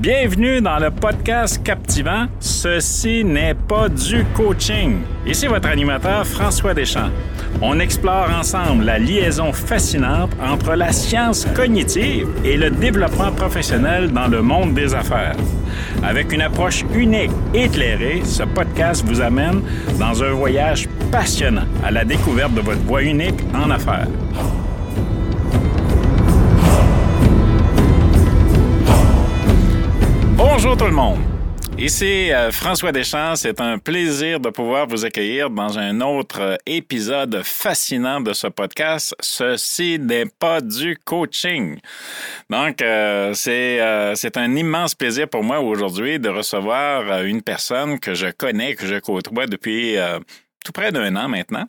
Bienvenue dans le podcast captivant Ceci n'est pas du coaching. Ici votre animateur François Deschamps. On explore ensemble la liaison fascinante entre la science cognitive et le développement professionnel dans le monde des affaires. Avec une approche unique et éclairée, ce podcast vous amène dans un voyage passionnant à la découverte de votre voie unique en affaires. Bonjour tout le monde. Ici euh, François Deschamps, c'est un plaisir de pouvoir vous accueillir dans un autre euh, épisode fascinant de ce podcast. Ceci n'est pas du coaching. Donc, euh, c'est un immense plaisir pour moi aujourd'hui de recevoir une personne que je connais, que je côtoie depuis tout près d'un an maintenant.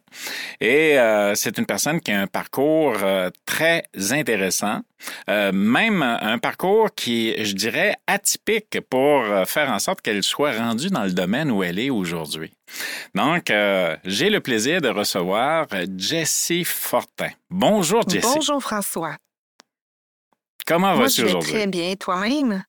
Et euh, c'est une personne qui a un parcours euh, très intéressant, euh, même un parcours qui, je dirais, atypique pour faire en sorte qu'elle soit rendue dans le domaine où elle est aujourd'hui. Donc, j'ai le plaisir de recevoir Jessie Fortin. Bonjour, Jessie. Bonjour, François. Comment vas-tu aujourd'hui? Très bien, toi-même?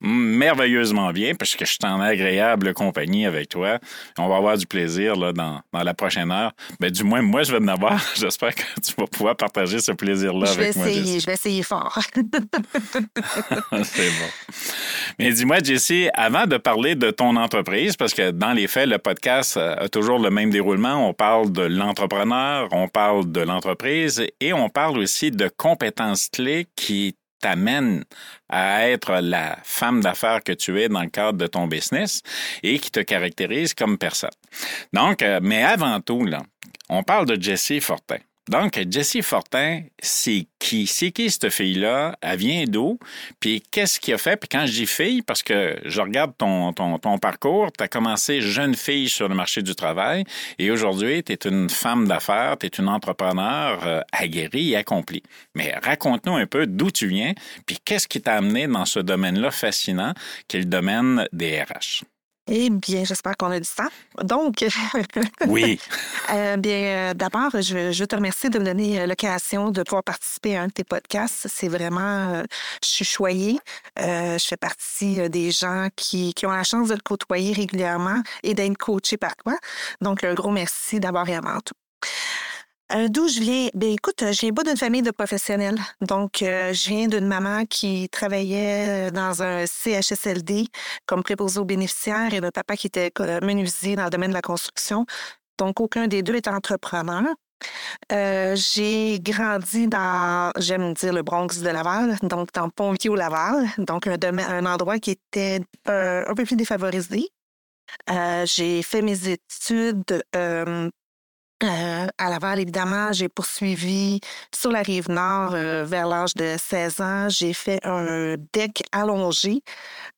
Merveilleusement bien parce que je suis en agréable compagnie avec toi. On va avoir du plaisir là, dans, dans la prochaine heure. Ben, du moins, moi, je vais en avoir. J'espère que tu vas pouvoir partager ce plaisir-là avec moi. Je vais essayer fort. C'est bon. Mais dis-moi, Jessie, avant de parler de ton entreprise, parce que dans les faits, le podcast a toujours le même déroulement. On parle de l'entrepreneur, on parle de l'entreprise et on parle aussi de compétences clés qui t'amène à être la femme d'affaires que tu es dans le cadre de ton business et qui te caractérise comme personne. Donc, euh, mais avant tout, là, on parle de Jessie Fortin. Donc, Jessie Fortin, c'est qui? C'est qui cette fille-là? Elle vient d'où? Puis qu'est-ce qu'il a fait? Puis quand je dis fille, parce que je regarde ton, ton, ton parcours, tu as commencé jeune fille sur le marché du travail et aujourd'hui, tu es une femme d'affaires, tu es une entrepreneur euh, aguerrie et accomplie. Mais raconte-nous un peu d'où tu viens, puis qu'est-ce qui t'a amené dans ce domaine-là fascinant qui est le domaine des RH. Eh bien, j'espère qu'on a du temps. Donc, oui. euh, bien, euh, d'abord, je, je, te remercier de me donner euh, l'occasion de pouvoir participer à un de tes podcasts. C'est vraiment, euh, je suis choyée. Euh, je fais partie des gens qui, qui, ont la chance de le côtoyer régulièrement et d'être coaché par toi. Donc, un gros merci d'abord et avant tout. Euh, D'où je viens? Ben écoute, je viens pas d'une famille de professionnels. Donc, euh, je viens d'une maman qui travaillait euh, dans un CHSLD comme préposé aux bénéficiaires et d'un papa qui était menuisier dans le domaine de la construction. Donc, aucun des deux est entrepreneur. Euh, j'ai grandi dans, j'aime dire, le Bronx de Laval, donc dans Pont-Vieux-Laval, donc un, un, endroit qui était un, un peu plus défavorisé. Euh, j'ai fait mes études euh, euh, à Laval, évidemment, j'ai poursuivi sur la rive nord euh, vers l'âge de 16 ans. J'ai fait un deck allongé,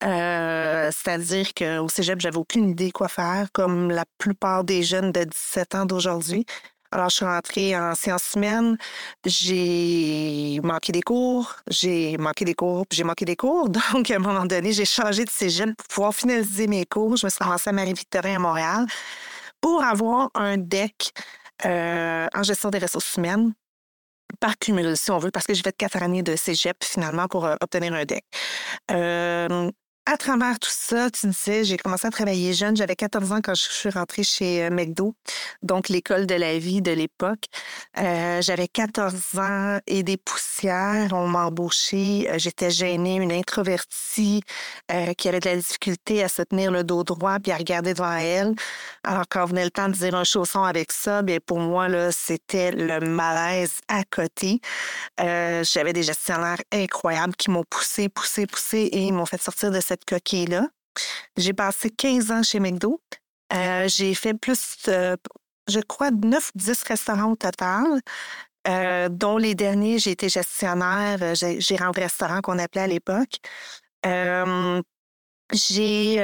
euh, c'est-à-dire qu'au cégep, j'avais aucune idée quoi faire, comme la plupart des jeunes de 17 ans d'aujourd'hui. Alors, je suis rentrée en sciences humaines. J'ai manqué des cours, j'ai manqué des cours, puis j'ai manqué des cours. Donc, à un moment donné, j'ai changé de cégep pour pouvoir finaliser mes cours. Je me suis ramassée à Marie-Victorin à Montréal pour avoir un deck euh, en gestion des ressources humaines par cumul, si on veut, parce que j'ai fait quatre années de cégep finalement pour euh, obtenir un deck. Euh, à travers tout ça, tu disais, j'ai commencé à travailler jeune. J'avais 14 ans quand je suis rentrée chez euh, McDo, donc l'école de la vie de l'époque. Euh, J'avais 14 ans et des poussières. On m'a embauchée. Euh, j'étais gênée, une introvertie qui avait de la difficulté à se tenir le dos droit puis à regarder devant elle. Alors, quand venait le temps de dire un chausson avec ça, bien, pour moi, c'était le malaise à côté. J'avais des gestionnaires incroyables qui m'ont poussé, poussé, poussé et m'ont fait sortir de cette coquille-là. J'ai passé 15 ans chez McDo. Euh, j'ai fait plus, euh, je crois, 9 ou 10 restaurants au total, euh, dont les derniers, j'ai été gestionnaire, j'ai un restaurant qu'on appelait à l'époque. j'ai,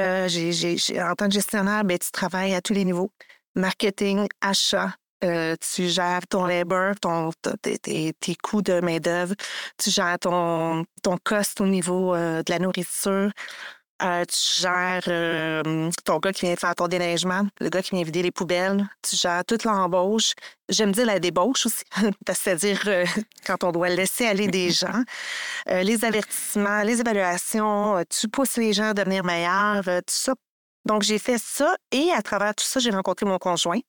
en tant que gestionnaire, ben, tu travailles à tous les niveaux. Marketing, achat, euh, tu gères ton labor, ton, tes, tes, tes coûts de main-d'œuvre, tu gères ton, ton cost au niveau euh, de la nourriture, Euh, tu gères ton gars qui vient faire ton déneigement, le gars qui vient vider les poubelles, tu gères toute l'embauche. J'aime dire la débauche aussi, c'est-à-dire quand on doit laisser aller des gens, les avertissements, les évaluations, tu pousses les gens à devenir meilleurs, tout ça. Donc, j'ai fait ça et à travers tout ça, j'ai rencontré mon conjoint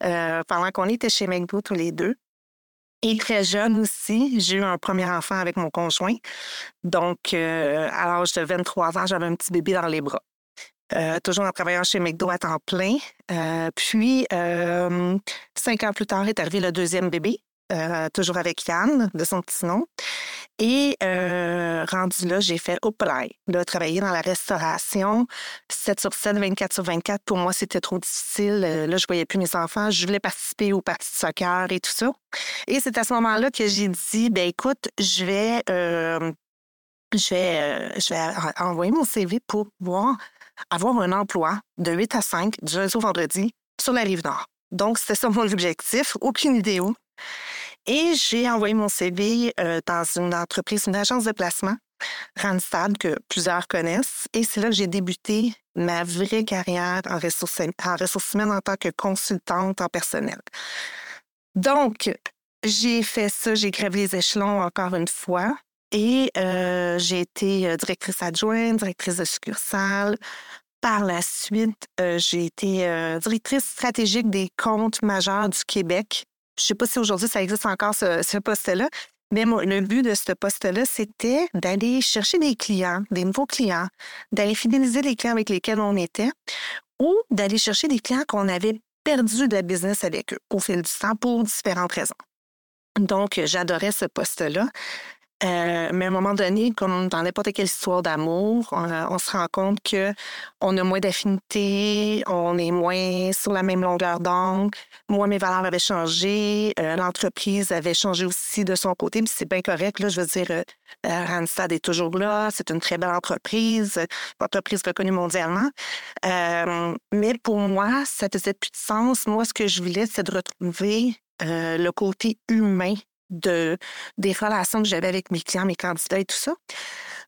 pendant qu'on était chez McDo tous les deux. Et très jeune aussi, j'ai eu un premier enfant avec mon conjoint. Donc, euh, à l'âge de 23 ans, j'avais un petit bébé dans les bras. Euh, toujours en travaillant chez McDo à temps plein. Euh, puis, cinq ans plus tard est arrivé le deuxième bébé. Euh, toujours avec Yann, de son petit nom. Et euh, rendu là, j'ai fait au Là, travailler dans la restauration, 7 sur 7, 24 sur 24. Pour moi, c'était trop difficile. Euh, là, je voyais plus mes enfants. Je voulais participer aux parties de soccer et tout ça. Et c'est à ce moment-là que j'ai dit, ben écoute, je vais, je vais, je vais envoyer mon CV pour pouvoir avoir un emploi de 8 à 5, du lundi au vendredi, sur la rive nord. Donc, c'était ça mon objectif. Aucune idée où. Et j'ai envoyé mon CV euh, dans une entreprise, une agence de placement, Randstad, que plusieurs connaissent. Et c'est là que j'ai débuté ma vraie carrière en ressources, en ressources humaines en tant que consultante en personnel. Donc, j'ai fait ça, j'ai gravé les échelons encore une fois. Et euh, j'ai été euh, directrice adjointe, directrice de succursale. Par la suite, j'ai été directrice stratégique des comptes majeurs du Québec je sais pas si aujourd'hui ça existe encore ce, poste-là, mais le but de ce poste-là, c'était d'aller chercher des clients, des nouveaux clients, d'aller fidéliser les clients avec lesquels on était ou d'aller chercher des clients qu'on avait perdu de la business avec eux au fil du temps pour différentes raisons. Donc, j'adorais ce poste-là. Euh, mais à un moment donné, comme dans n'importe quelle histoire d'amour, on, se rend compte que on a moins d'affinité, on est moins sur la même longueur d'onde. Moi, mes valeurs avaient changé, euh, l'entreprise avait changé aussi de son côté, mais c'est bien correct. Là, je veux dire, euh, Randstad est toujours là, c'est une très belle entreprise, une entreprise reconnue mondialement. mais pour moi, ça faisait plus de sens. Moi, ce que je voulais, c'est de retrouver le côté humain de, des relations que j'avais avec mes clients, mes candidats et tout ça.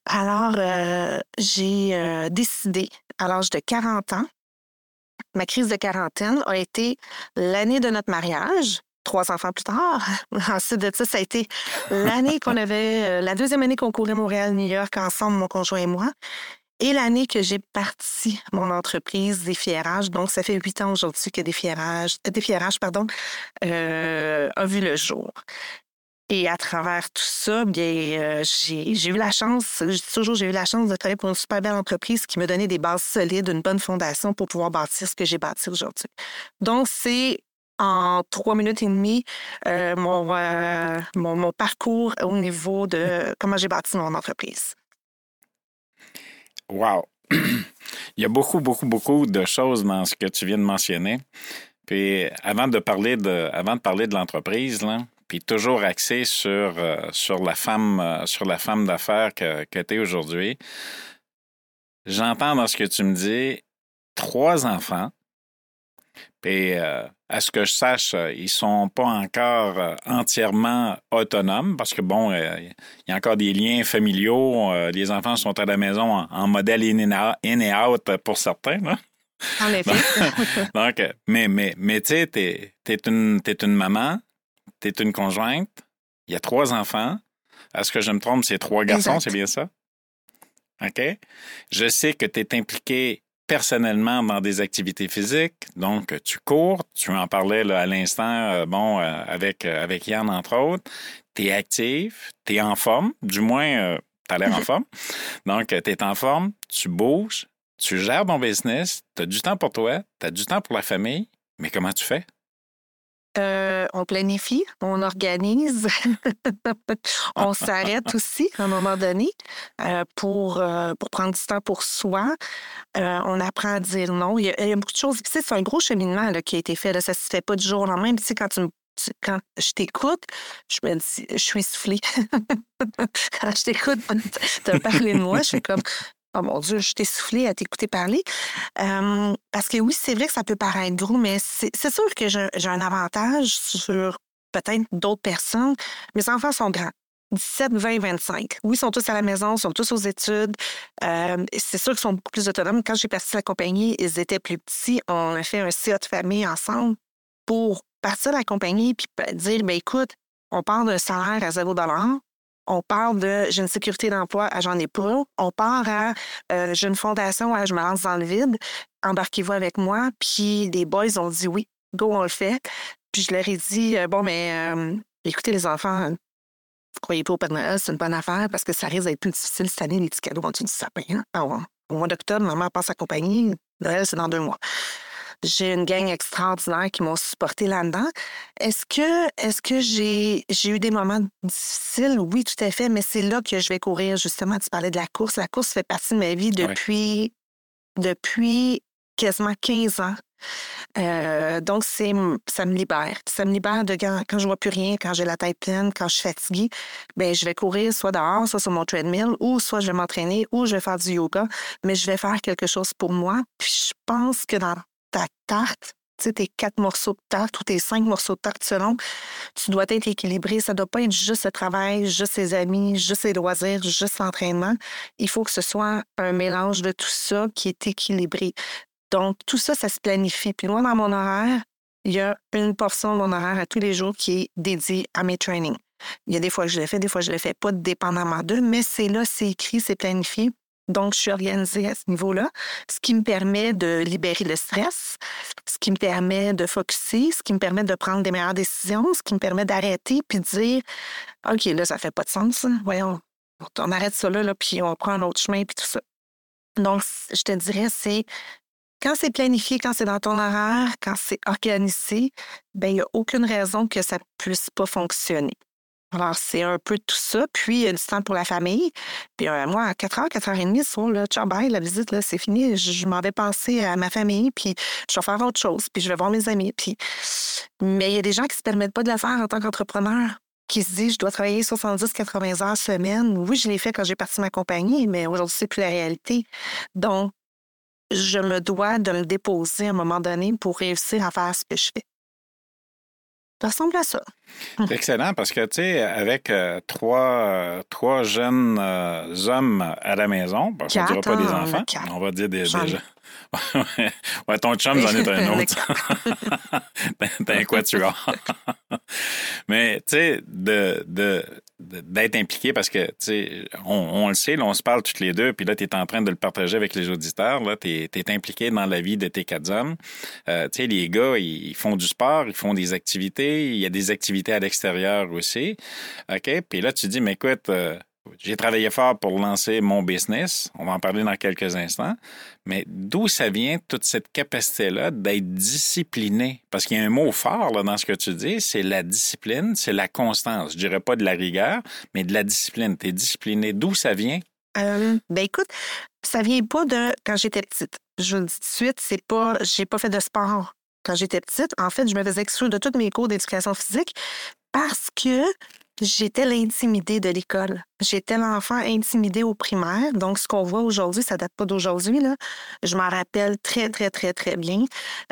Alors, euh, j'ai euh, décidé, à l'âge de 40 ans, ma crise de quarantaine a été l'année de notre mariage, trois enfants plus tard. Ensuite de ça, ça a été l'année qu'on avait, euh, la deuxième année qu'on courait Montréal-New York ensemble, mon conjoint et moi. Et l'année que j'ai parti mon entreprise des fierages, donc ça fait huit ans aujourd'hui que des fierages, des pardon, a vu le jour. Et à travers tout ça, bien, euh, j'ai eu la chance, je dis toujours, j'ai eu la chance de travailler pour une super belle entreprise qui me donnait des bases solides, une bonne fondation pour pouvoir bâtir ce que j'ai bâti aujourd'hui. Donc, c'est en trois minutes et demie euh, mon, euh, mon, mon, parcours au niveau de comment j'ai bâti mon entreprise. Wow! Il y a beaucoup, beaucoup, beaucoup de choses dans ce que tu viens de mentionner. Puis avant de parler de, avant de parler de l'entreprise, là, puis toujours axé sur, euh, sur la femme, euh, sur la femme d'affaires que, que tu es aujourd'hui. J'entends dans ce que tu me dis trois enfants. Puis, euh, à ce que je sache, ils sont pas encore entièrement autonomes parce que, bon, il y a encore des liens familiaux. les enfants sont à la maison en, modèle in, et out pour certains. En effet. Donc, mais, mais, mais tu sais, tu es, une, es une maman, tu es une conjointe, il y a trois enfants. Est-ce que je me trompe, c'est trois garçons, c'est bien ça? OK? Je sais que tu es impliqué personnellement dans des activités physiques, donc tu cours, tu en parlais à l'instant, euh, bon, euh, avec, euh, avec Yann, entre autres. Tu es actif, tu es en forme, du moins, tu as l'air en forme. Donc, tu es en forme, tu bouges, tu gères ton business, tu as du temps pour toi, tu as du temps pour la famille, mais comment tu fais? Euh, on planifie, on organise, on s'arrête aussi à un moment donné euh, pour, euh, pour prendre du temps pour soi. on apprend à dire non. Il y a, beaucoup de choses. C'est un gros cheminement qui a été fait. Ça se fait pas du jour au lendemain. Quand tu quand je t'écoute, je je suis essoufflée. quand je t'écoute te parler de moi, je suis comme, Oh mon Dieu, je t'ai soufflé à t'écouter parler. parce que oui, c'est vrai que ça peut paraître gros, mais c'est sûr que j'ai un avantage sur peut-être d'autres personnes. Mes enfants sont grands. 17, 20, 25. Oui, ils sont tous à la maison, ils sont tous aux études. C'est sûr qu'ils sont beaucoup plus autonomes. Quand j'ai parti la compagnie, ils étaient plus petits. On a fait un CA de famille ensemble pour partir de la compagnie puis dire, ben écoute, on parle d'un salaire à 0 on parle de j'ai une sécurité d'emploi, à j'en ai pas. On part à euh, j'ai une fondation, à je me lance dans le vide, embarquez-vous avec moi. Puis les boys ont dit oui, go, on le fait. Puis je leur ai dit euh, bon, mais euh, écoutez les enfants, vous croyez pas au Père Noël, c'est une bonne affaire parce que ça risque d'être plus difficile cette année, les petits cadeaux vont être du sapin. Hein? au mois d'octobre, maman passe à compagnie, Noël, c'est dans deux mois. J'ai une gang extraordinaire qui m'ont supporté là-dedans. Est-ce que, est-ce que j'ai, j'ai eu des moments difficiles? Oui, tout à fait, mais c'est là que je vais courir. Justement, tu parlais de la course. La course fait partie de ma vie depuis, depuis quasiment 15 ans. Euh, donc, c'est, ça me libère. Ça me libère de quand, quand je vois plus rien, quand j'ai la tête pleine, quand je suis fatiguée. Ben, je vais courir soit dehors, soit sur mon treadmill, ou soit je vais m'entraîner, ou je vais faire du yoga, mais je vais faire quelque chose pour moi. Puis je pense que dans ta tarte, tes quatre morceaux de tarte ou tes cinq morceaux de tarte selon, tu dois être équilibré. Ça ne doit pas être juste le travail, juste ses amis, juste les loisirs, juste l'entraînement. Il faut que ce soit un mélange de tout ça qui est équilibré. Donc, tout ça, ça se planifie. Puis moi, dans mon horaire, il y a une portion de mon horaire à tous les jours qui est dédiée à mes trainings. Il y a des fois que je le fais, des fois je le fais pas, dépendamment d'eux, mais c'est là, c'est écrit, c'est planifié. Donc, je suis organisée à ce niveau-là, ce qui me permet de libérer le stress, ce qui me permet de focuser, ce qui me permet de prendre des meilleures décisions, ce qui me permet d'arrêter puis de dire OK, là, ça fait pas de sens. Voyons, on arrête ça là, puis on prend un autre chemin puis tout ça. Donc, je te dirais, c'est quand c'est planifié, quand c'est dans ton horaire, quand c'est organisé, ben il n'y a aucune raison que ça ne puisse pas fonctionner. Alors, c'est un peu tout ça. Puis, du temps pour la famille. Puis, euh, moi, à 4h, 4h30, sur le ciao, la visite, là, c'est fini. Je, m'en vais penser à ma famille, puis je vais faire autre chose, puis je vais voir mes amis. Puis... Mais il y a des gens qui ne se permettent pas de le faire en tant qu'entrepreneur, qui se disent, je dois travailler 70-80 heures semaine. Oui, je l'ai fait quand j'ai parti ma compagnie, mais aujourd'hui, c'est plus la réalité. Donc, je me dois de me déposer à un moment donné pour réussir à faire ce que je fais. Ça ressemble à ça. Excellent parce que, tu sais, avec euh, trois, euh, trois jeunes euh, hommes à la maison, parce qu'on ne dira pas des enfants, on va dire des, gens. ouais, ton chum, j'en est un autre. T'as un quatuor. Mais, tu sais, de, de, d'être impliqué parce que, tu sais, on, le sait, on se parle toutes les deux, puis là, tu en train de le partager avec les auditeurs. Là, tu es, impliqué dans la vie de tes quatre hommes. Euh, tu sais, les gars, ils, font du sport, ils font des activités. Il y a des activités à l'extérieur aussi. OK? Puis là, tu dis, mais écoute, euh, j'ai travaillé fort pour lancer mon business. On va en parler dans quelques instants. Mais d'où ça vient toute cette capacité-là d'être discipliné? Parce qu'il y a un mot fort là, dans ce que tu dis, c'est la discipline, c'est la constance. Je dirais pas de la rigueur, mais de la discipline. Tu es discipliné. D'où ça vient? Euh, ben écoute, ça vient pas de quand j'étais petite. Je vous le dis tout de suite, c'est pas, j'ai pas fait de sport quand j'étais petite. En fait, je me faisais exclure de tous mes cours d'éducation physique parce que J'étais l'intimidée de l'école. J'étais l'enfant intimidé au primaire. Donc, ce qu'on voit aujourd'hui, ça date pas d'aujourd'hui. Je m'en rappelle très, très, très, très bien.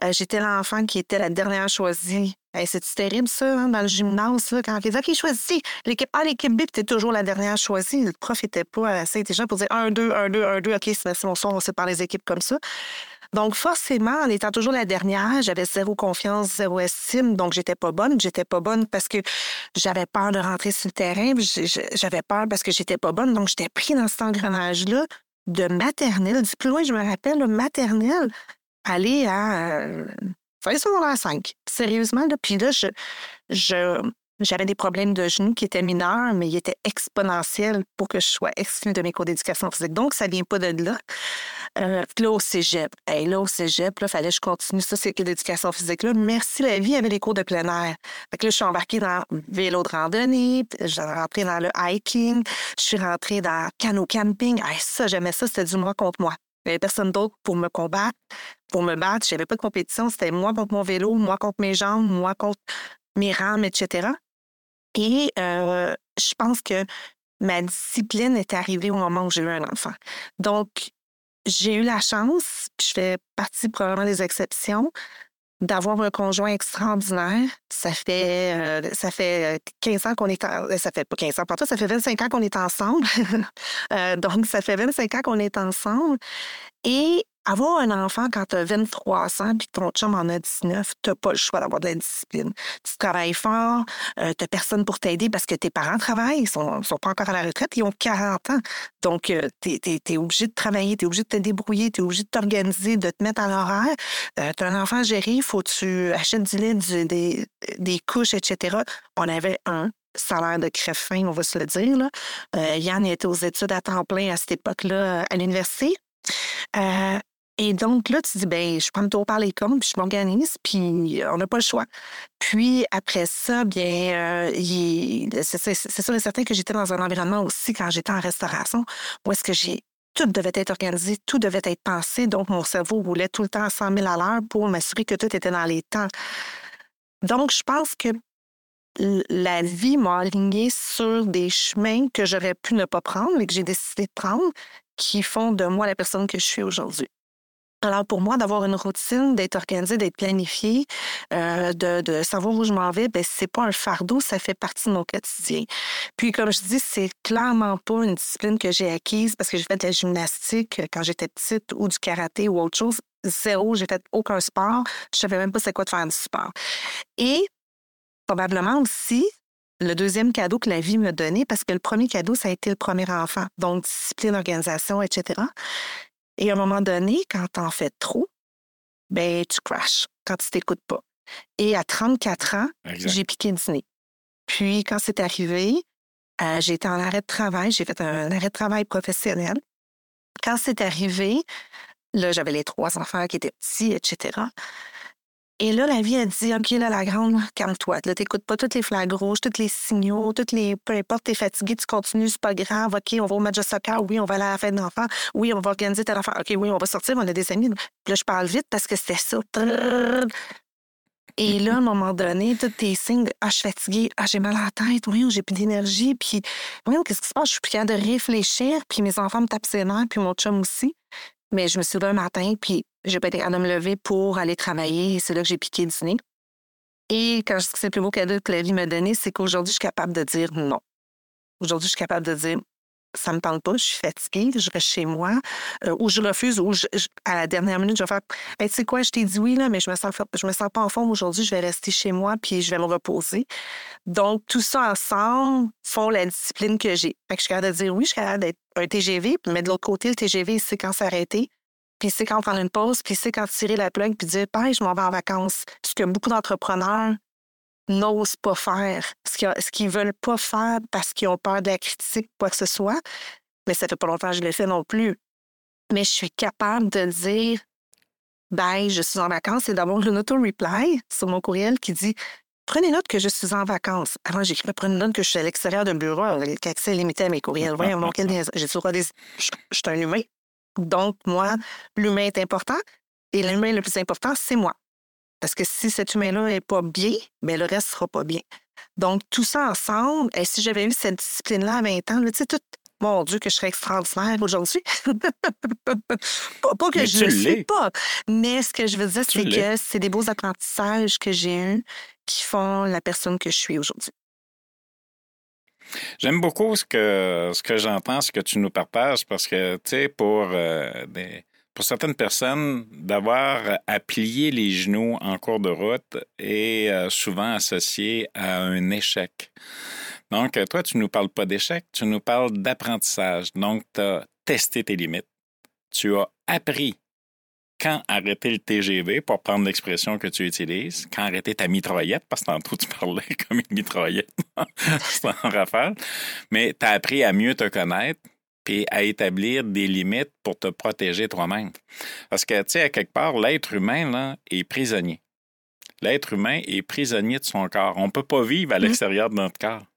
Euh, j'étais l'enfant qui était la dernière choisie. c'est terrible, ça, hein, dans le gymnase, quand on disait OK, choisis l'équipe A, l'équipe B, tu toujours la dernière choisie. Le prof n'était pas assez intelligent pour dire 1, 2, 1, 2, 1, 2, OK, c'est bon, on sépare les équipes comme ça. Donc, forcément, en étant toujours la dernière, j'avais zéro confiance, zéro estime. Donc, j'étais pas bonne. J'étais pas bonne parce que j'avais peur de rentrer sur le terrain. J'avais peur parce que j'étais pas bonne. Donc, j'étais pris dans cet engrenage-là de maternelle. Du plus loin, je me rappelle, maternelle, aller à. Euh, ça dans 5. Sérieusement, là. Puis là, je, je, j'avais des problèmes de genoux qui étaient mineurs, mais ils étaient exponentiels pour que je sois exclue de mes cours d'éducation physique. Donc, ça vient pas de là. Euh, là, au cégep. Hey, là, au cégep, il fallait que je continue ça, c'est que l'éducation physique. Là, merci la vie, avait les cours de plein air. Fait que là, je suis embarquée dans vélo de randonnée, je suis rentrée dans le hiking, je suis rentrée dans canot camping. Hey, ça, j'aimais ça, c'était du moi contre moi. Il n'y avait personne d'autre pour me combattre, pour me battre. Je n'avais pas de compétition. C'était moi contre mon vélo, moi contre mes jambes, moi contre mes rames, etc. Et euh, je pense que ma discipline est arrivée au moment où j'ai eu un enfant. Donc, j'ai eu la chance, puis je fais partie probablement des exceptions, d'avoir un conjoint extraordinaire. Ça fait, euh, ça fait 15 ans qu'on est en, ça fait pas 15 ans toi, ça fait 25 ans qu'on est ensemble. donc, ça fait 25 ans qu'on est ensemble. Et avoir un enfant quand tu as 23 ans puis que ton chum en a 19, tu pas le choix d'avoir de la discipline. Tu travailles fort, euh, tu personne pour t'aider parce que tes parents travaillent, ils sont, sont pas encore à la retraite, ils ont 40 ans. Donc, euh, tu es, obligé de travailler, tu es obligé de te débrouiller, tu es obligé de t'organiser, de te mettre à l'horaire. Euh, tu as un enfant à gérer, il faut que tu achètes du lait, des, couches, etc. On avait un salaire de crève-fin, on va se le dire. Là. Yann était aux études à temps plein à cette époque-là à l'université. Et donc, là, tu dis, ben, je prends le tour par les cornes, puis je m'organise, puis on n'a pas le choix. Puis après ça, bien, euh, c'est sûr et certain que j'étais dans un environnement aussi, quand j'étais en restauration, où est-ce que j'ai tout devait être organisé, tout devait être pensé. Donc, mon cerveau roulait tout le temps à 100 000 à l'heure pour m'assurer que tout était dans les temps. Donc, je pense que la vie m'a aligné sur des chemins que j'aurais pu ne pas prendre, mais que j'ai décidé de prendre, qui font de moi la personne que je suis aujourd'hui. Alors pour moi, d'avoir une routine, d'être organisé, d'être planifié, euh, de, de, savoir où je m'en vais, ben c'est pas un fardeau, ça fait partie de mon quotidien. Puis comme je dis, c'est clairement pas une discipline que j'ai acquise parce que j'ai fait de la gymnastique euh, quand j'étais petite ou du karaté ou autre chose. Zéro, j'ai fait aucun sport. Je savais même pas c'est quoi de faire du sport. Et probablement aussi, le deuxième cadeau que la vie m'a donné, parce que le premier cadeau, ça a été le premier enfant, donc discipline, organisation, etc. Et à un moment donné, quand t'en fais trop, ben tu crashes quand tu t'écoutes pas. Et à 34 ans, j'ai piqué du nez. Puis quand c'est arrivé, euh, j'ai été en arrêt de travail, j'ai fait un arrêt de travail professionnel. Quand c'est arrivé, là, j'avais les trois enfants qui étaient petits, etc. Et là, la vie a dit, OK, là, la grande, calme-toi. Là, t'écoutes pas tous les flags rouges, tous les signaux, toutes les, peu importe, t'es fatigué, tu continues, c'est pas grave. OK, on va au match de soccer. Oui, on va aller à la fête d'enfants. Oui, on va organiser tel affaire. OK, oui, on va sortir, on a des amis. Là, je parle vite parce que c'était ça. Et là, à un moment donné, tous tes signes de, ah, je suis fatiguée, ah, j'ai mal à la tête, oui, j'ai plus d'énergie, puis, oui, qu'est-ce qui se passe? Je suis plus capable de réfléchir, puis mes enfants me tapent ses nerfs, puis mon chum aussi. Mais je me suis levée un matin, puis j'ai pas été capable de me lever pour aller travailler. Et c'est là que j'ai piqué du nez. Et quand je dis que c'est le plus beau cadeau que la vie m'a donné, c'est qu'aujourd'hui, je suis capable de dire non. Aujourd'hui, je suis capable de dire ça me tente pas, je suis fatiguée, je reste chez moi, euh, ou je refuse, ou à la dernière minute, je vais faire tu sais quoi, je t'ai dit oui, là, mais je me sens je me sens pas en forme aujourd'hui, je vais rester chez moi, puis je vais me reposer. Donc, tout ça ensemble font la discipline que j'ai. Fait que je suis capable de dire oui, je suis capable d'être un TGV, mais de l'autre côté, le TGV, c'est quand s'arrêter, puis c'est quand prendre une pause, puis c'est quand tirer la plug, puis dire, pareil, je m'en vais en vacances. Ce que beaucoup d'entrepreneurs n'osent pas faire, ce qu'ils ne veulent pas faire parce qu'ils ont peur de la critique, quoi que ce soit. Mais ça fait pas longtemps que je l'ai fait non plus. Mais je suis capable de dire, ben, je suis en vacances et d'avoir une auto-reply sur mon courriel qui dit Prenez note que je suis en vacances. Avant, j'écrivais Prenez note que je suis à l'extérieur d'un bureau, avec accès limité à mes courriels. Voyons donc, j'ai toujours des. Je suis un humain. Donc, moi, l'humain est important et l'humain le plus important, c'est moi. Parce que si cet humain-là n'est pas bien, bien, le reste ne sera pas bien. Donc, tout ça ensemble, et si j'avais eu cette discipline-là à 20 ans, tu sais, tout, mon Dieu, que je serais extraordinaire aujourd'hui. pas, que je ne le suis pas. Mais ce que je veux dire, c'est que c'est des beaux apprentissages que j'ai eus qui font la personne que je suis aujourd'hui. J'aime beaucoup ce que, j'entends, ce que tu nous partages, parce que, tu sais, pour, euh, certaines personnes, d'avoir à plier les genoux en cours de route est euh, souvent associé à un échec. Donc, toi, tu ne nous parles pas d'échec, tu nous parles d'apprentissage. Donc, tu as testé tes limites. Tu as appris quand arrêter le TGV, pour prendre l'expression que tu utilises, quand arrêter ta mitraillette, parce que tantôt tu parlais comme une mitraillette en rafale, mais tu as appris à mieux te connaître puis à établir des limites pour te protéger toi-même. Parce que, tu sais, à quelque part, l'être humain là, est prisonnier. L'être humain est prisonnier de son corps. On ne peut pas vivre à mmh. l'extérieur de notre corps.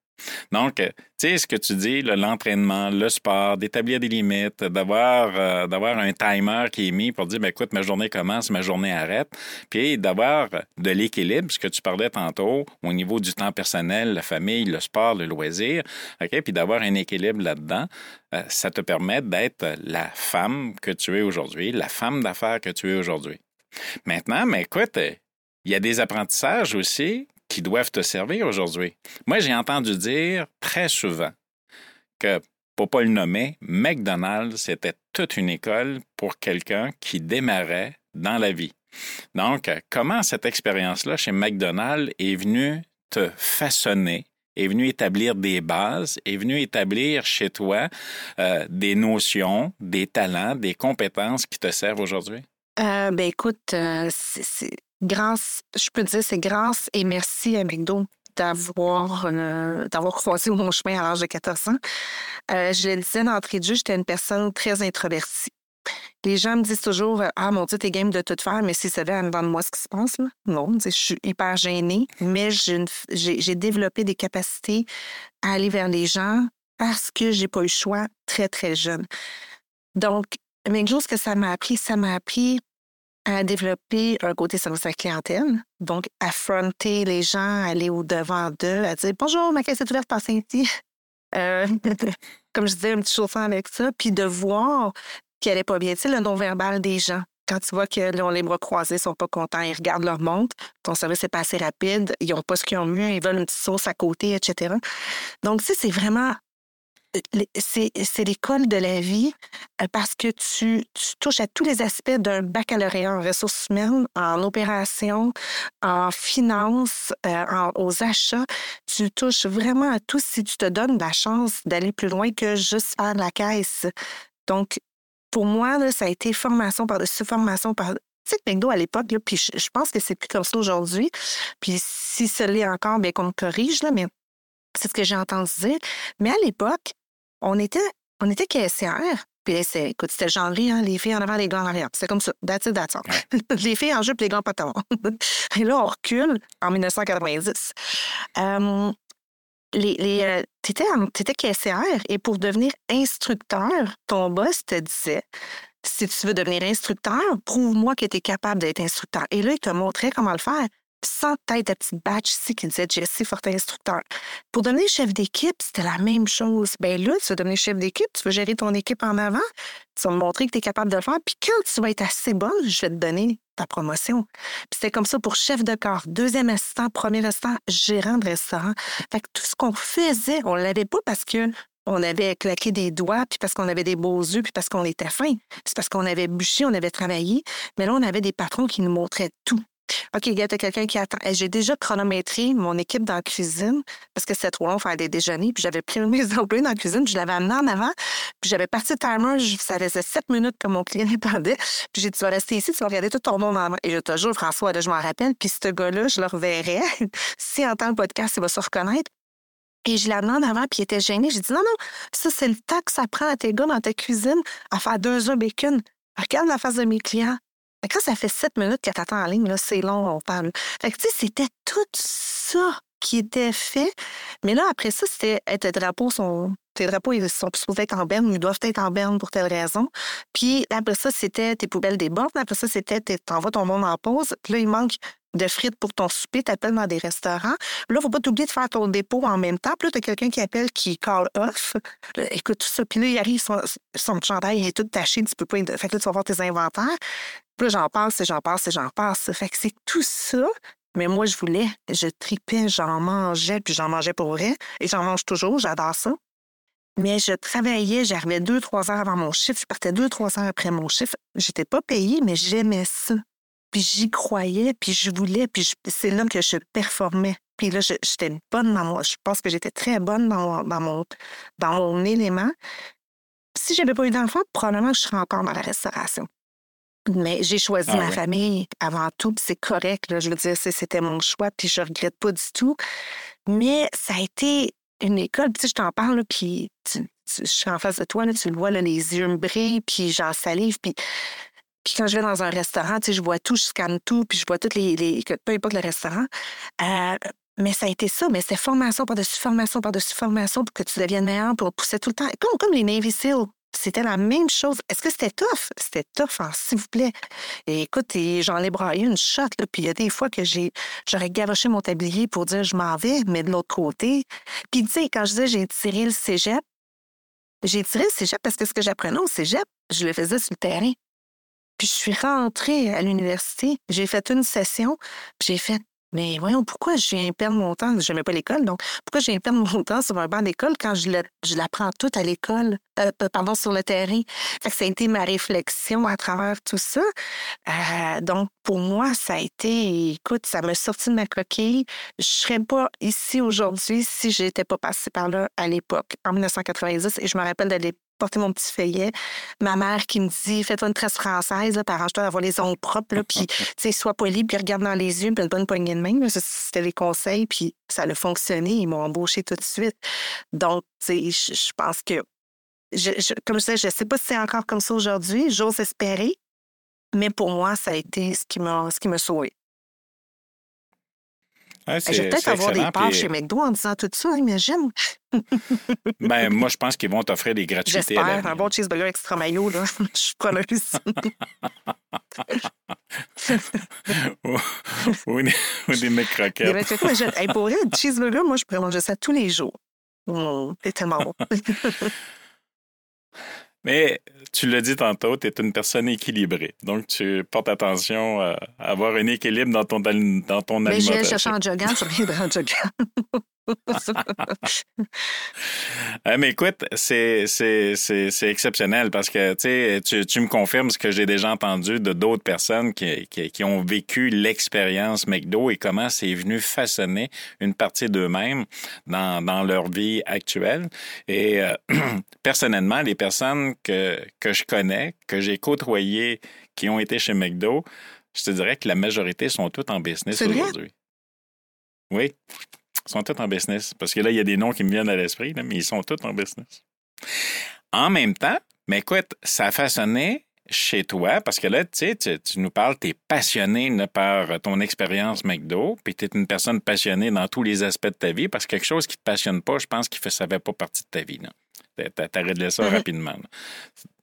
Donc, euh, tu sais, ce que tu dis, l'entraînement, le sport, d'établir des limites, d'avoir euh, d'avoir un timer qui est mis pour dire, ben, écoute, ma journée commence, ma journée arrête, puis d'avoir de l'équilibre, ce que tu parlais tantôt, au niveau du temps personnel, la famille, le sport, le loisir, OK, puis d'avoir un équilibre là-dedans, euh, ça te permet d'être la femme que tu es aujourd'hui, la femme d'affaires que tu es aujourd'hui. Maintenant, mais écoute, il y a des apprentissages aussi qui doivent te servir aujourd'hui. Moi, j'ai entendu dire très souvent que, pour pas le nommer, McDonald's, c'était toute une école pour quelqu'un qui démarrait dans la vie. Donc, comment cette expérience-là chez McDonald's est venue te façonner, est venue établir des bases, est venue établir chez toi euh, des notions, des talents, des compétences qui te servent aujourd'hui? Euh, ben écoute, euh, c'est grâce, je peux dire, c'est grâce et merci à McDo d'avoir euh, croisé mon chemin à l'âge de 14 ans. Euh, je le disais d'entrée de jeu, j'étais une personne très introvertie. Les gens me disent toujours Ah mon Dieu, t'es game de tout faire, mais si ça va de moi ce qui se passe. Non, je suis hyper gênée, mais j'ai développé des capacités à aller vers les gens parce que j'ai pas eu le choix très, très jeune. Donc, mais chose que ça m'a appris, ça m'a appris à développer un côté service à la clientèle, donc affronter les gens, aller au-devant d'eux, à dire Bonjour, ma caisse est ouverte par Cynthia. Euh, comme je disais, un petit chauffant avec ça, puis de voir qu'elle n'est pas bien. Tu sais, le non-verbal des gens. Quand tu vois qu'ils ont les bras croisés, sont pas contents, ils regardent leur montre, ton service est pas assez rapide, ils n'ont pas ce qu'ils ont mieux, ils veulent une petite sauce à côté, etc. Donc, tu sais, c'est vraiment c'est l'école de la vie euh, parce que tu, touches à tous les aspects d'un baccalauréat en ressources humaines, en opération, en finance, euh, aux achats. Tu touches vraiment à tout si tu te donnes la chance d'aller plus loin que juste faire la caisse. Donc, pour moi, ça a été formation par-dessus formation par tu sais, McDo à l'époque, puis je, pense que c'est plus comme ça aujourd'hui. Puis si ce l'est encore, bien qu'on me corrige, là, mais c'est ce que j'ai entendu dire. Mais à l'époque, on était, on était. Puis c'est, écoute, c'était genre hein, les filles en avant, les gars en arrière. C'est comme ça. That's it, that's all. les filles en jupe, les gars en pantalon. Et là, on recule en 1990. Um, les, les, euh, t'étais, étais caissière et pour devenir instructeur, ton boss te disait si tu veux devenir instructeur, prouve-moi que tu es capable d'être instructeur. Et là, il te montrait comment le faire sans tête à petite batch ici qui disait Jessie Fortin instructeur. Pour devenir chef d'équipe, c'était la même chose. Ben là, tu vas devenir chef d'équipe, tu veux gérer ton équipe en avant, tu vas me montrer que tu es capable de le faire, puis quand tu vas être assez bonne, je vais te donner ta promotion. Puis c'était comme ça pour chef de corps, deuxième assistant, premier assistant, gérant de restaurant. Fait que tout ce qu'on faisait, on l'avait pas parce que on avait claqué des doigts, puis parce qu'on avait des beaux yeux, puis parce qu'on était fin. C'est parce qu'on avait bûché, on avait travaillé. Mais là, on avait des patrons qui nous montraient tout. OK, il y a quelqu'un qui attend. J'ai déjà chronométré mon équipe dans la cuisine parce que c'était trop long faire des déjeuners. Puis j'avais pris mes employés dans la cuisine, je l'avais amené en avant. Puis j'avais parti le timer, ça faisait sept minutes que mon client attendait. Puis j'ai dit, tu vas rester ici, tu vas regarder tout ton monde en avant. Et je te jure, François, là, je m'en rappelle. Puis ce gars-là, je le reverrai. si en tant que podcast, il va se reconnaître. Et je l'ai amené en avant, puis il était gêné. J'ai dit, non, non, ça, c'est le temps que ça prend à tes gars dans ta cuisine à faire deux œufs bacon. Regarde la face de mes clients. Quand ça fait sept minutes qu'elle t'attend en ligne, là, c'est long, on parle. Fait que, tu sais, c'était tout ça qui était fait. Mais là, après ça, c'était tes drapeaux sont. Tes drapeaux, ils sont supposés être en berne, ils doivent être en berne pour telle raison. Puis après ça, c'était tes poubelles débordent. Après ça, c'était t'envoies ton monde en pause. Puis là, il manque de frites pour ton souper, t'appelles dans des restaurants. Là, faut pas t'oublier de faire ton dépôt en même temps. Puis là, t'as quelqu'un qui appelle, qui call off. écoute tout ça. Puis là, il arrive, son, son chandail est tout taché, tu peux pas... Fait que là, tu vas voir tes inventaires. Puis là, j'en passe, j'en passe, j'en passe. Fait que c'est tout ça. Mais moi, je voulais, je tripais, j'en mangeais, puis j'en mangeais pour vrai. Et j'en mange toujours, j'adore ça. Mais je travaillais, j'arrivais deux, trois heures avant mon chiffre, je partais deux, trois heures après mon chiffre. J'étais pas payée, mais j'aimais ça. Puis j'y croyais, puis je voulais, puis c'est là que je performais. Puis là, j'étais bonne dans moi. Je pense que j'étais très bonne dans, dans, mon, dans mon élément. Si j'avais pas eu d'enfant, probablement que je serais encore dans la restauration. Mais j'ai choisi ah ma famille avant tout, puis c'est correct. Là, je veux dire, c'était mon choix, puis je regrette pas du tout. Mais ça a été une école, puis je t'en parle, puis je suis en face de toi, là, tu le vois, là, les yeux me brillent, puis j'en salive, puis puis quand je vais dans un restaurant, tu sais, je vois tout, je scanne tout, puis je vois toutes les, les peu importe le restaurant. Euh, mais ça a été ça, mais c'est formation par-dessus formation par-dessus formation pour que tu deviennes meilleur, pour pousser tout le temps. Comme, comme les Navy Seals. C'était la même chose. Est-ce que c'était tough? C'était tough, hein, s'il vous plaît. Et écoute, j'en ai braillé une shot, là, puis il y a des fois que j'ai, j'aurais gavoché mon tablier pour dire je m'en vais, mais de l'autre côté. Puis tu sais, quand je disais j'ai tiré le cégep, j'ai tiré le cégep parce que ce que j'apprenais au cégep, je le faisais sur le terrain. Je suis rentrée à l'université, j'ai fait une session, puis j'ai fait mais voyons, pourquoi je viens perdre mon temps? Je n'aimais pas l'école, donc pourquoi je viens perdre mon temps sur un banc d'école quand je, l'apprends tout à l'école, euh, pardon, sur le terrain? Ça a été ma réflexion à travers tout ça. Euh, donc, pour moi, ça a été, écoute, ça m'a sorti de ma coquille. Je ne serais pas ici aujourd'hui si je n'étais pas passée par là à l'époque, en 1990. Et je me rappelle d'aller porter mon petit feuillet. Ma mère qui me dit Fais-toi une tresse française, arrange-toi d'avoir les ongles propres, là, puis sois poli, puis regarde dans les yeux, puis une bonne poignée de main. C'était les conseils, puis ça a fonctionné. Ils m'ont embauché tout de suite. Donc, je, je pense que, je, comme je disais, je ne sais pas si c'est encore comme ça aujourd'hui, j'ose espérer, mais pour moi, ça a été ce qui m'a sauvé. Ouais, je vais peut-être avoir des parts chez McDo en disant tout ça, imagine. ben, moi, je pense qu'ils vont t'offrir des gratuités. J'espère. Un bon cheeseburger extra mayo, là. je suis preneuse. ou, ou, des, ou des mecs croquettes. hey, pour vrai, le cheeseburger, moi, je pourrais manger ça tous les jours. Mmh, c'est tellement bon. Mais tu l'as dit tantôt, tu es une personne équilibrée. Donc, tu portes attention à avoir un équilibre dans ton, dans ton Mais alimentation. Mais je chercher en jogging, ça vient en jogging. ah, mais écoute, c'est, c'est, c'est, c'est exceptionnel parce que tu, tu me confirmes ce que j'ai déjà entendu de d'autres personnes qui, qui, qui ont vécu l'expérience McDo et comment c'est venu façonner une partie d'eux-mêmes dans, dans leur vie actuelle. Et euh, personnellement, les personnes que, que je connais, que j'ai côtoyées, qui ont été chez McDo, je te dirais que la majorité sont toutes en business aujourd'hui. Oui. Ils sont tous en business. Parce que là, il y a des noms qui me viennent à l'esprit, mais ils sont tous en business. En même temps, mais écoute, ça a façonné chez toi, parce que là, tu sais, tu, nous parles, tu es passionné par ton expérience McDo, puis tu es une personne passionnée dans tous les aspects de ta vie, parce que quelque chose qui ne te passionne pas, je pense qu'il ne fait pas partie de ta vie. Tu as réglé ça mm-hmm. rapidement.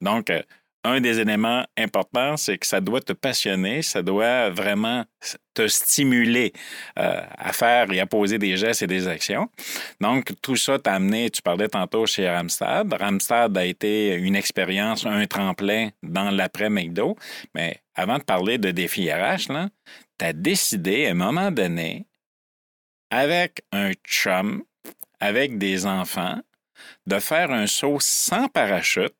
Donc, euh, un des éléments importants, c'est que ça doit te passionner, ça doit vraiment te stimuler euh, à faire et à poser des gestes et des actions. Donc, tout ça t'a amené, tu parlais tantôt chez Ramstad. Ramstad a été une expérience, un tremplin dans l'après-McDo. Mais avant de parler de défi RH, tu as décidé à un moment donné, avec un chum, avec des enfants, de faire un saut sans parachute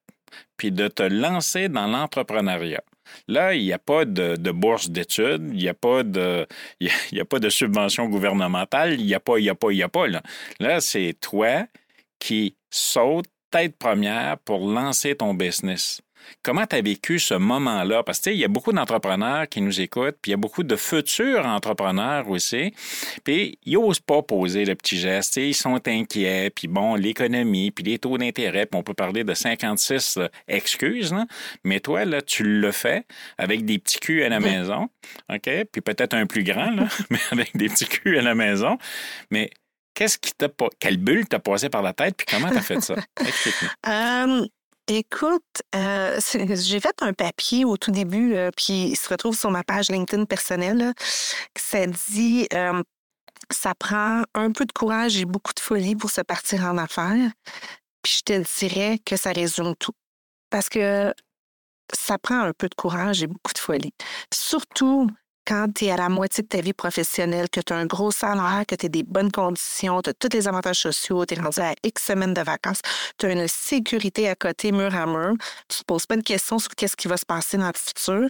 puis de te lancer dans l'entrepreneuriat. Là, il n'y a pas de, bourse d'études, il n'y a pas de, pas de subvention gouvernementale, il n'y a pas, il n'y a pas, il n'y a pas. Là, là c'est toi qui sautes tête première pour lancer ton business. Comment tu as vécu ce moment-là? Parce que, il y a beaucoup d'entrepreneurs qui nous écoutent, puis il y a beaucoup de futurs entrepreneurs aussi, puis ils n'osent pas poser le petit geste. Ils sont inquiets, puis bon, l'économie, puis les taux d'intérêt, puis on peut parler de 56 excuses, mais toi, là, tu le fais avec des petits culs à la maison, OK? Puis peut-être un plus grand, là, mais avec des petits culs à la maison. Mais qu'est-ce qui t'a pas. Quelle bulle t'a passé par la tête, puis comment t'as fait ça? Explique-nous. Écoute, euh, j'ai fait un papier au tout début, euh, puis il se retrouve sur ma page LinkedIn personnelle. ça dit euh, ça prend un peu de courage et beaucoup de folie pour se partir en affaires. Puis je te dirais que ça résume tout. Parce que ça prend un peu de courage et beaucoup de folie. Surtout quand tu es à la moitié de ta vie professionnelle, que tu as un gros salaire, que tu as des bonnes conditions, tu as tous les avantages sociaux, tu es rendu à X semaines de vacances, tu as une sécurité à côté, mur à mur, tu te poses pas de questions sur qu'est-ce qui va se passer dans le futur.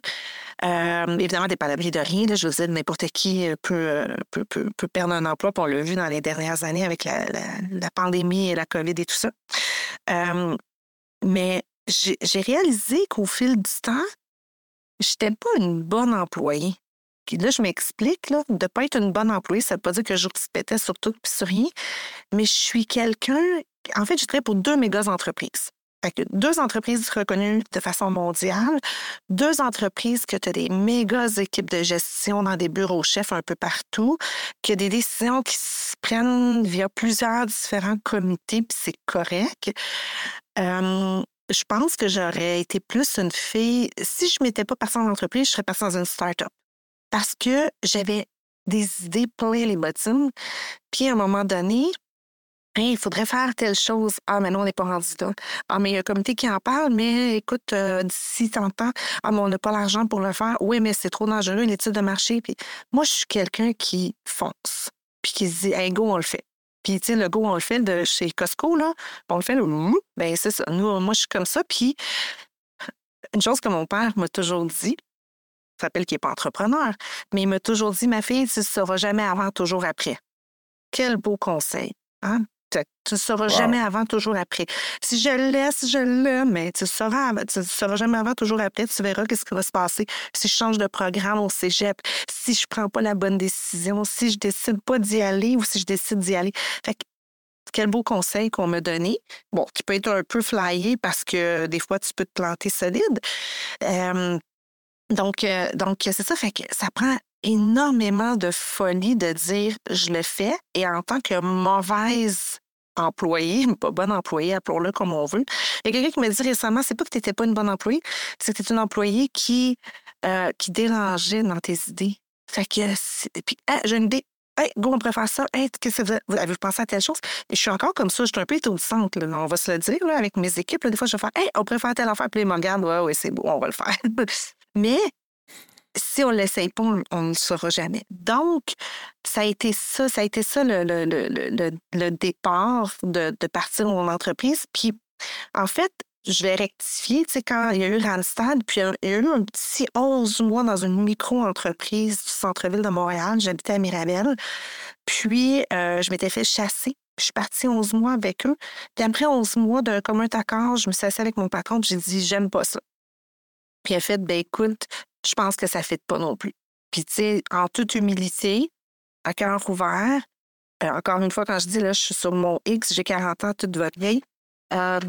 Euh, évidemment, tu n'es pas l'abri de rien. je veux dire, n'importe qui euh, euh, peut, peut, peut, perdre un emploi, on l'a vu dans les dernières années avec la, la, pandémie et la COVID et tout ça. mais j'ai réalisé qu'au fil du temps, je n'étais pas une bonne employée là, je m'explique, là, de ne pas être une bonne employée, ça ne veut pas dire que je respectais sur tout et sur rien, mais je suis quelqu'un. En fait, je travaille pour deux méga entreprises. deux entreprises reconnues de façon mondiale, deux entreprises que tu as des méga équipes de gestion dans des bureaux chefs un peu partout, que des décisions qui se prennent via plusieurs différents comités, puis c'est correct. je pense que j'aurais été plus une fille. Si je ne m'étais pas partie en entreprise, je serais partie dans une start-up parce que j'avais des idées plein les bottines. Puis à un moment donné, il faudrait faire telle chose. Ah, mais non, on n'est pas rendu là. Ah, mais il y a un comité qui en parle, mais écoute, euh, d'ici tant temps, ah, mais on n'a pas l'argent pour le faire. Oui, mais c'est trop dangereux, une étude de marché. Puis moi, je suis quelqu'un qui fonce, puis qui se dit, hey, go, on le fait. Puis, tu sais, le go, on le fait de chez Costco, là. On le fait, ben c'est ça. Nous, moi, je suis comme ça. Puis, une chose que mon père m'a toujours dit, s'appelle qu'il n'est pas entrepreneur, mais il m'a toujours dit, ma fille, tu ne sauras jamais avant, toujours après. Quel beau conseil. Hein? Tu ne sauras jamais avant, toujours après. Si je le laisse, je le, mais tu ne sauras, tu sauras jamais avant, toujours après. Tu verras qu'est-ce qui va se passer si je change de programme au cégep, si je prends pas la bonne décision, si je décide pas d'y aller ou si je décide d'y aller. Fait que, quel beau conseil qu'on m'a donné. Bon, qui peut être un peu flyé parce que des fois, tu peux te planter solide. Donc, euh, donc c'est ça. Fait que ça prend énormément de folie de dire je le fais et en tant que mauvaise employée, pas bonne employée, appelons-le comme on veut. Il y a quelqu'un qui m'a dit récemment, c'est pas que tu n'étais pas une bonne employée, c'est que tu une employée qui, euh, qui dérangeait dans tes idées. Fait que, puis, j'ai une idée, Hey, go, on préfère ça. Hey, qu'est-ce que vous avez pensé à telle chose? Je suis encore comme ça, je suis un peu étourdissante, là, on va se le dire, avec mes équipes. des fois, je vais faire, hey, on préfère telle affaire, puis les me regardent, ouais, ouais, c'est beau, on va le faire. Mais si on ne l'essaye pas, on ne le saura jamais. Donc, ça a été ça, ça a été ça le, le, le, le départ de, de, partir mon entreprise. Puis, en fait, je vais rectifier, tu sais, quand il y a eu Randstad, puis il y a eu un petit 11 mois dans une micro-entreprise du centre-ville de Montréal. J'habitais à Mirabel. Puis, euh, je m'étais fait chasser. Je suis partie 11 mois avec eux. Puis après 11 mois d'un commun accord, je me suis assise avec mon patron, j'ai dit, j'aime pas ça. Puis il a fait, ben écoute, je pense que ça ne fait pas non plus. Puis, tu sais, en toute humilité, à cœur ouvert, euh, encore une fois, quand je dis, là, je suis sur mon X, j'ai 40 ans, tout va bien. Euh,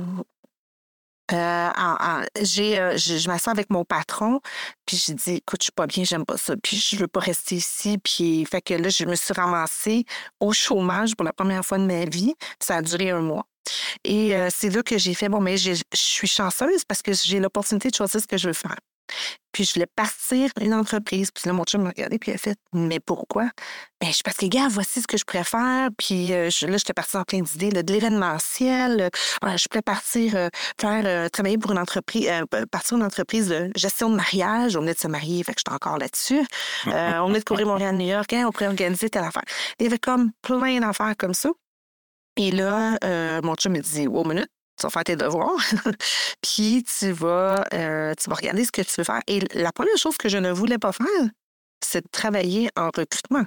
euh, j'ai, je, je m'assois avec mon patron, puis j'ai dit, écoute, je suis pas bien, j'aime pas ça, puis je veux pas rester ici. Puis, fait que là, je me suis ramassée au chômage pour la première fois de ma vie. Ça a duré un mois. Et c'est là que j'ai fait, bon, mais je suis chanceuse parce que j'ai l'opportunité de choisir ce que je veux faire. Puis je voulais partir une entreprise. Puis là, mon chum m'a regardé, puis il a fait Mais pourquoi? Ben, je suis parce que, gars, voici ce que je préfère. Puis euh, je, là, j'étais partie en plein d'idées, de l'événementiel. Euh, je voulais partir euh, faire travailler pour une entreprise, partir une entreprise de gestion de mariage. On venait de se marier, fait que j'étais encore là-dessus. on venait de courir Montréal-New York, hein, on pourrait organiser telle affaire. Il y avait comme plein d'affaires comme ça. Et là, mon chum me dit, oh, minute, tu vas faire tes devoirs, puis tu vas, euh, tu vas regarder ce que tu veux faire. Et la première chose que je ne voulais pas faire, c'est de travailler en recrutement.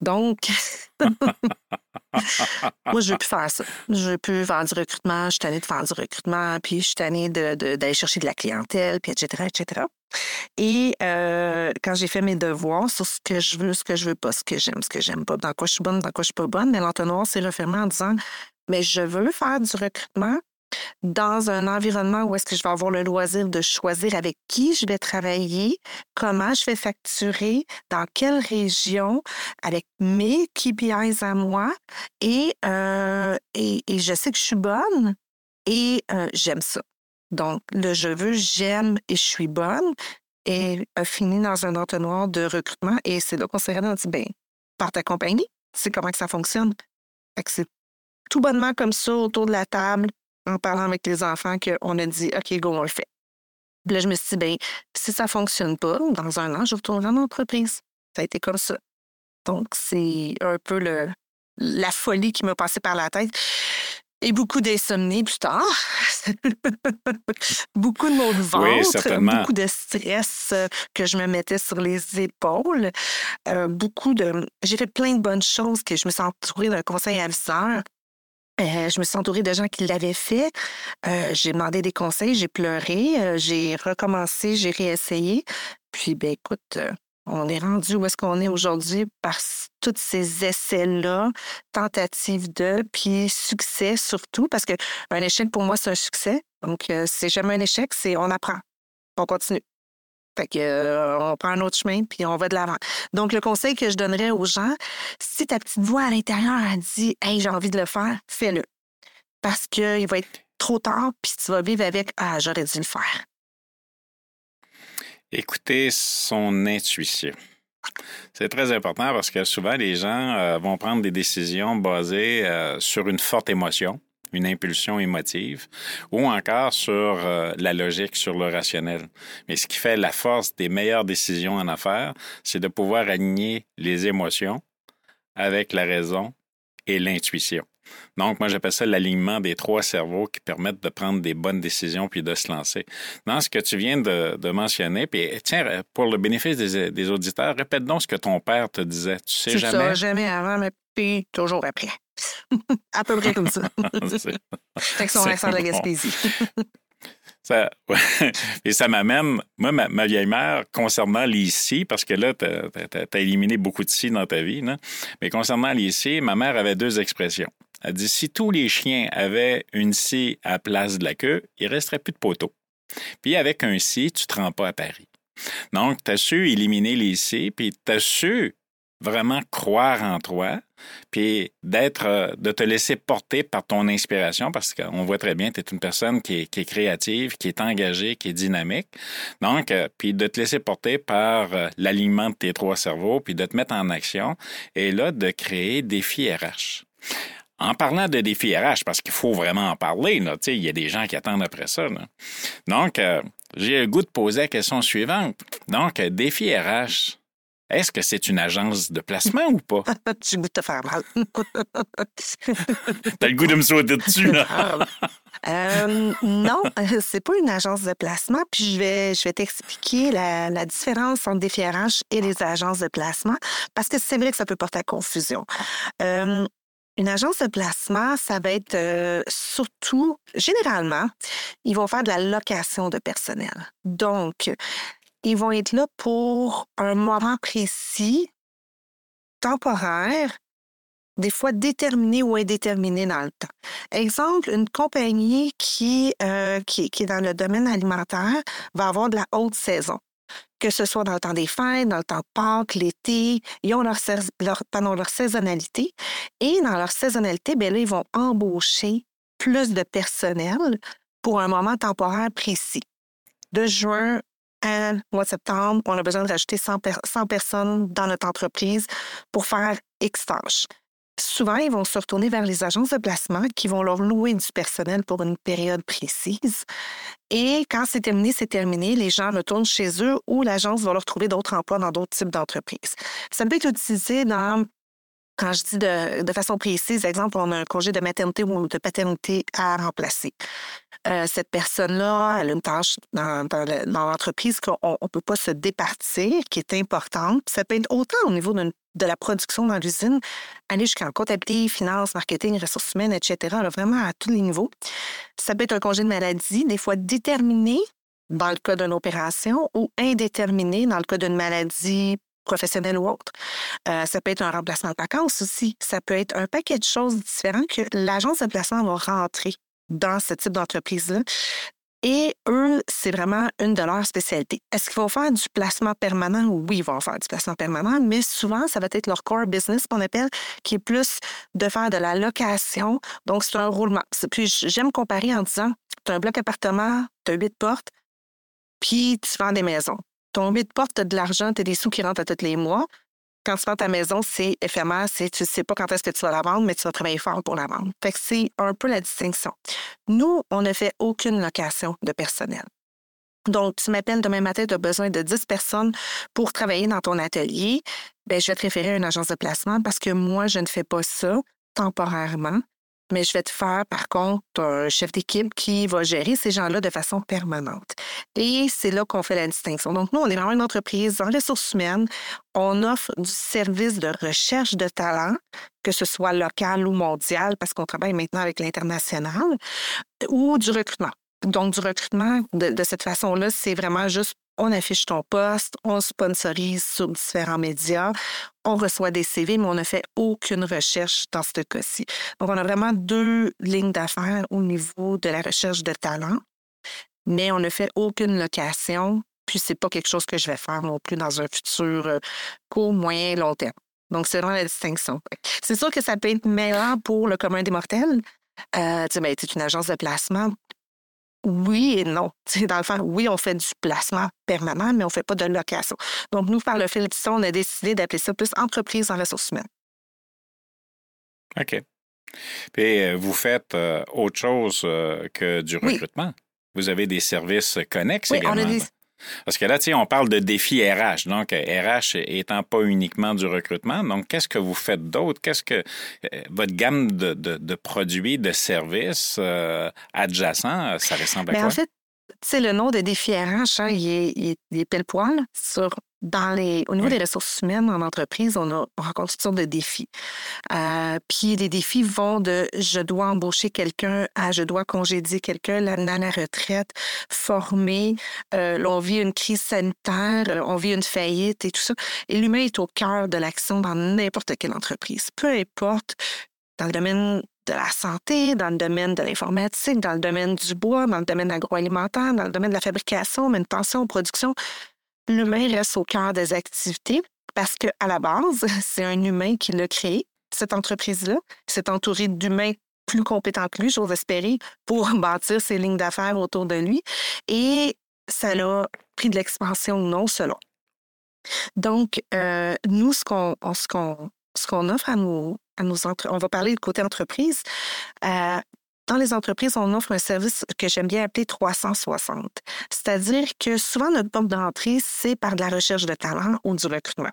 Donc, moi, je veux plus faire ça. Je veux plus faire du recrutement. Je suis tannée de faire du recrutement, puis je suis tannée d'aller chercher de la clientèle, puis etc., etc. Et euh, quand j'ai fait mes devoirs sur ce que je veux, ce que je veux pas, ce que j'aime, ce que j'aime pas, dans quoi je suis bonne, dans quoi je suis pas bonne, mais l'entonnoir s'est refermé en disant mais je veux faire du recrutement dans un environnement où est-ce que je vais avoir le loisir de choisir avec qui je vais travailler, comment je vais facturer, dans quelle région, avec mes KPIs à moi. Et, euh, et, je sais que je suis bonne et euh, j'aime ça. Donc, le je veux, j'aime et je suis bonne et a fini dans un entonnoir de recrutement. Et c'est là qu'on s'est dit, ben, par ta compagnie, c'est comment que ça fonctionne. c'est tout bonnement comme ça autour de la table, en parlant avec les enfants, qu'on a dit OK, go, on le fait. Puis là, je me suis dit, ben, si ça ne fonctionne pas, dans un an, je retournerai en entreprise. Ça a été comme ça. Donc, c'est un peu la folie qui m'a passé par la tête. Et beaucoup d'insomnie plus tard. beaucoup de maux de ventre, beaucoup de stress euh, que je me mettais sur les épaules. Euh, beaucoup de. J'ai fait plein de bonnes choses que je me suis entourée d'un conseil aviseur euh, je me suis entourée de gens qui l'avaient fait. Euh, j'ai demandé des conseils, j'ai pleuré, j'ai recommencé, j'ai réessayé. Puis, ben écoute, on est rendu où est-ce qu'on est aujourd'hui par tous ces essais-là, tentatives de, puis succès surtout, parce qu'un échec pour moi, c'est un succès. Donc, c'est jamais un échec, c'est on apprend, on continue. Fait que, euh, on prend un autre chemin, puis on va de l'avant. Donc, le conseil que je donnerais aux gens, si ta petite voix à l'intérieur a dit Hey, j'ai envie de le faire, fais-le. Parce qu'il va être trop tard, puis tu vas vivre avec Ah, j'aurais dû le faire. Écoutez son intuition. C'est très important parce que souvent, les gens euh, vont prendre des décisions basées euh, sur une forte émotion, une impulsion émotive, ou encore sur euh, la logique, sur le rationnel. Mais ce qui fait la force des meilleures décisions en affaires, c'est de pouvoir aligner les émotions avec la raison et l'intuition. Donc, moi, j'appelle ça l'alignement des trois cerveaux qui permettent de prendre des bonnes décisions puis de se lancer. Dans ce que tu viens de, mentionner, puis tiens, pour le bénéfice des, auditeurs, répète donc ce que ton père te disait. Tu sais jamais. Ça, jamais? avant, mais puis toujours après. à peu près comme ça. fait que son accent de la Gaspésie. Ça, Et ça m'amène, moi, ma, vieille mère, concernant si, parce que là, tu as, éliminé beaucoup de si dans ta vie, mais concernant si, ma mère avait deux expressions. Elle dit si tous les chiens avaient une scie à place de la queue, il ne resterait plus de poteaux. Puis avec un si, tu ne te rends pas à Paris. Donc, tu as su éliminer les si, puis tu as su vraiment croire en toi, puis d'être, euh, de te laisser porter par ton inspiration, parce qu'on voit très bien, tu es une personne qui est, créative, qui est engagée, qui est dynamique. Donc, euh, puis de te laisser porter par euh, l'alignement de tes trois cerveaux, puis de te mettre en action, et là, de créer Défi RH. En parlant de défi RH, parce qu'il faut vraiment en parler, il y a des gens qui attendent après ça. Donc, euh, j'ai le goût de poser la question suivante. Donc, défi RH, est-ce que c'est une agence de placement ou pas? J'ai le goût de te faire mal. T'as le goût de me sauter dessus, là? euh, non, c'est pas une agence de placement. Puis je vais, je vais t'expliquer la, la, différence entre Défi RH et les agences de placement parce que c'est vrai que ça peut porter à confusion. Euh, une agence de placement, ça va être euh, surtout, généralement, ils vont faire de la location de personnel. Donc, ils vont être là pour un moment précis, temporaire, des fois déterminé ou indéterminé dans le temps. Exemple, une compagnie qui, euh, qui, qui est dans le domaine alimentaire va avoir de la haute saison que ce soit dans le temps des fêtes, dans le temps Pâques, l'été, ils ont leur, leur, leur saisonnalité. Et dans leur saisonnalité, bien là, ils vont embaucher plus de personnel pour un moment temporaire précis. De juin à mois de septembre, on a besoin de rajouter 100, 100 personnes dans notre entreprise pour faire X tâches souvent, ils vont se retourner vers les agences de placement qui vont leur louer du personnel pour une période précise. Et quand c'est terminé, c'est terminé. Les gens retournent chez eux ou l'agence va leur trouver d'autres emplois dans d'autres types d'entreprises. Ça peut être utilisé dans quand je dis de, façon précise, exemple, on a un congé de maternité ou de paternité à remplacer. Euh, cette personne-là, elle a une tâche dans, l'entreprise qu'on ne peut pas se départir, qui est importante. Ça peut être autant au niveau de la production dans l'usine, aller jusqu'en comptabilité, finance, marketing, ressources humaines, etc., vraiment à tous les niveaux. Ça peut être un congé de maladie, des fois déterminé dans le cas d'une opération ou indéterminé dans le cas d'une maladie professionnelle ou autre. Euh, ça peut être un remplacement de vacances aussi. Ça peut être un paquet de choses différentes que l'agence de placement va rentrer dans ce type d'entreprise-là. Et eux, c'est vraiment une de leurs spécialités. Est-ce qu'ils vont faire du placement permanent? Oui, ils vont faire du placement permanent, mais souvent, ça va être leur core business, qu'on appelle, qui est plus de faire de la location. Donc, c'est un roulement. Puis, j'aime comparer en disant, tu as un bloc appartement, tu as huit portes, puis tu vends des maisons. Ton huit portes, tu as de l'argent, tu as des sous qui rentrent à tous les mois. Quand tu vends ta maison, c'est éphémère, c'est tu ne sais pas quand est-ce que tu vas la vendre, mais tu vas travailler fort pour la vendre. Fait que c'est un peu la distinction. Nous, on ne fait aucune location de personnel. Donc, tu m'appelles demain matin, tu as besoin de 10 personnes pour travailler dans ton atelier. Bien, je vais te référer à une agence de placement parce que moi, je ne fais pas ça temporairement mais je vais te faire, par contre, un chef d'équipe qui va gérer ces gens-là de façon permanente. Et c'est là qu'on fait la distinction. Donc, nous, on est vraiment une entreprise en ressources humaines. On offre du service de recherche de talent, que ce soit local ou mondial, parce qu'on travaille maintenant avec l'international, ou du recrutement. Donc, du recrutement, de, de cette façon-là, c'est vraiment juste on affiche ton poste, on sponsorise sur différents médias, on reçoit des CV, mais on ne fait aucune recherche dans ce cas-ci. Donc, on a vraiment deux lignes d'affaires au niveau de la recherche de talent, mais on ne fait aucune location, puis c'est pas quelque chose que je vais faire non plus dans un futur euh, court, moyen, long terme. Donc, c'est vraiment la distinction. C'est sûr que ça peut être meilleur pour le commun des mortels. Euh, tu sais, ben, une agence de placement, oui et non. dans le fond, oui, on fait du placement permanent, mais on ne fait pas de location. Donc, nous, par le fil de on a décidé d'appeler ça plus entreprise en ressources humaines. OK. Puis, euh, vous faites euh, autre chose euh, que du recrutement? Vous avez des services connexes oui, également. On a des... Parce que là, tu sais, on parle de défis RH. Donc, RH étant pas uniquement du recrutement. Donc, qu'est-ce que vous faites d'autre? Qu'est-ce que votre gamme de, de, produits, de services adjacents, ça ressemble à Mais quoi? En fait, c'est le nom de défi RH, hein, il, est, il, est, pile poil sur dans les, au niveau des ressources humaines en entreprise, on, a, on rencontre toutes sortes de défis. Euh, puis les défis vont de je dois embaucher quelqu'un à je dois congédier quelqu'un, l'amener à la retraite, former. Euh, là, on vit une crise sanitaire, euh, on vit une faillite et tout ça. Et l'humain est au cœur de l'action dans n'importe quelle entreprise. Peu importe dans le domaine de la santé, dans le domaine de l'informatique, dans le domaine du bois, dans le domaine agroalimentaire, dans le domaine de la fabrication, manutention, production, l'humain reste au cœur des activités parce qu'à la base, c'est un humain qui l'a créé, cette entreprise-là. C'est entouré d'humains plus compétents que lui, j'ose espérer, pour bâtir ses lignes d'affaires autour de lui. Et ça l'a pris de l'expansion ou non, selon. Donc, euh, nous, ce qu'on ce qu'on ce qu'on offre à nos, on va parler du côté entreprise. Euh, dans les entreprises, on offre un service que j'aime bien appeler 360. C'est-à-dire que souvent, notre porte d'entrée, c'est par de la recherche de talent ou du recrutement.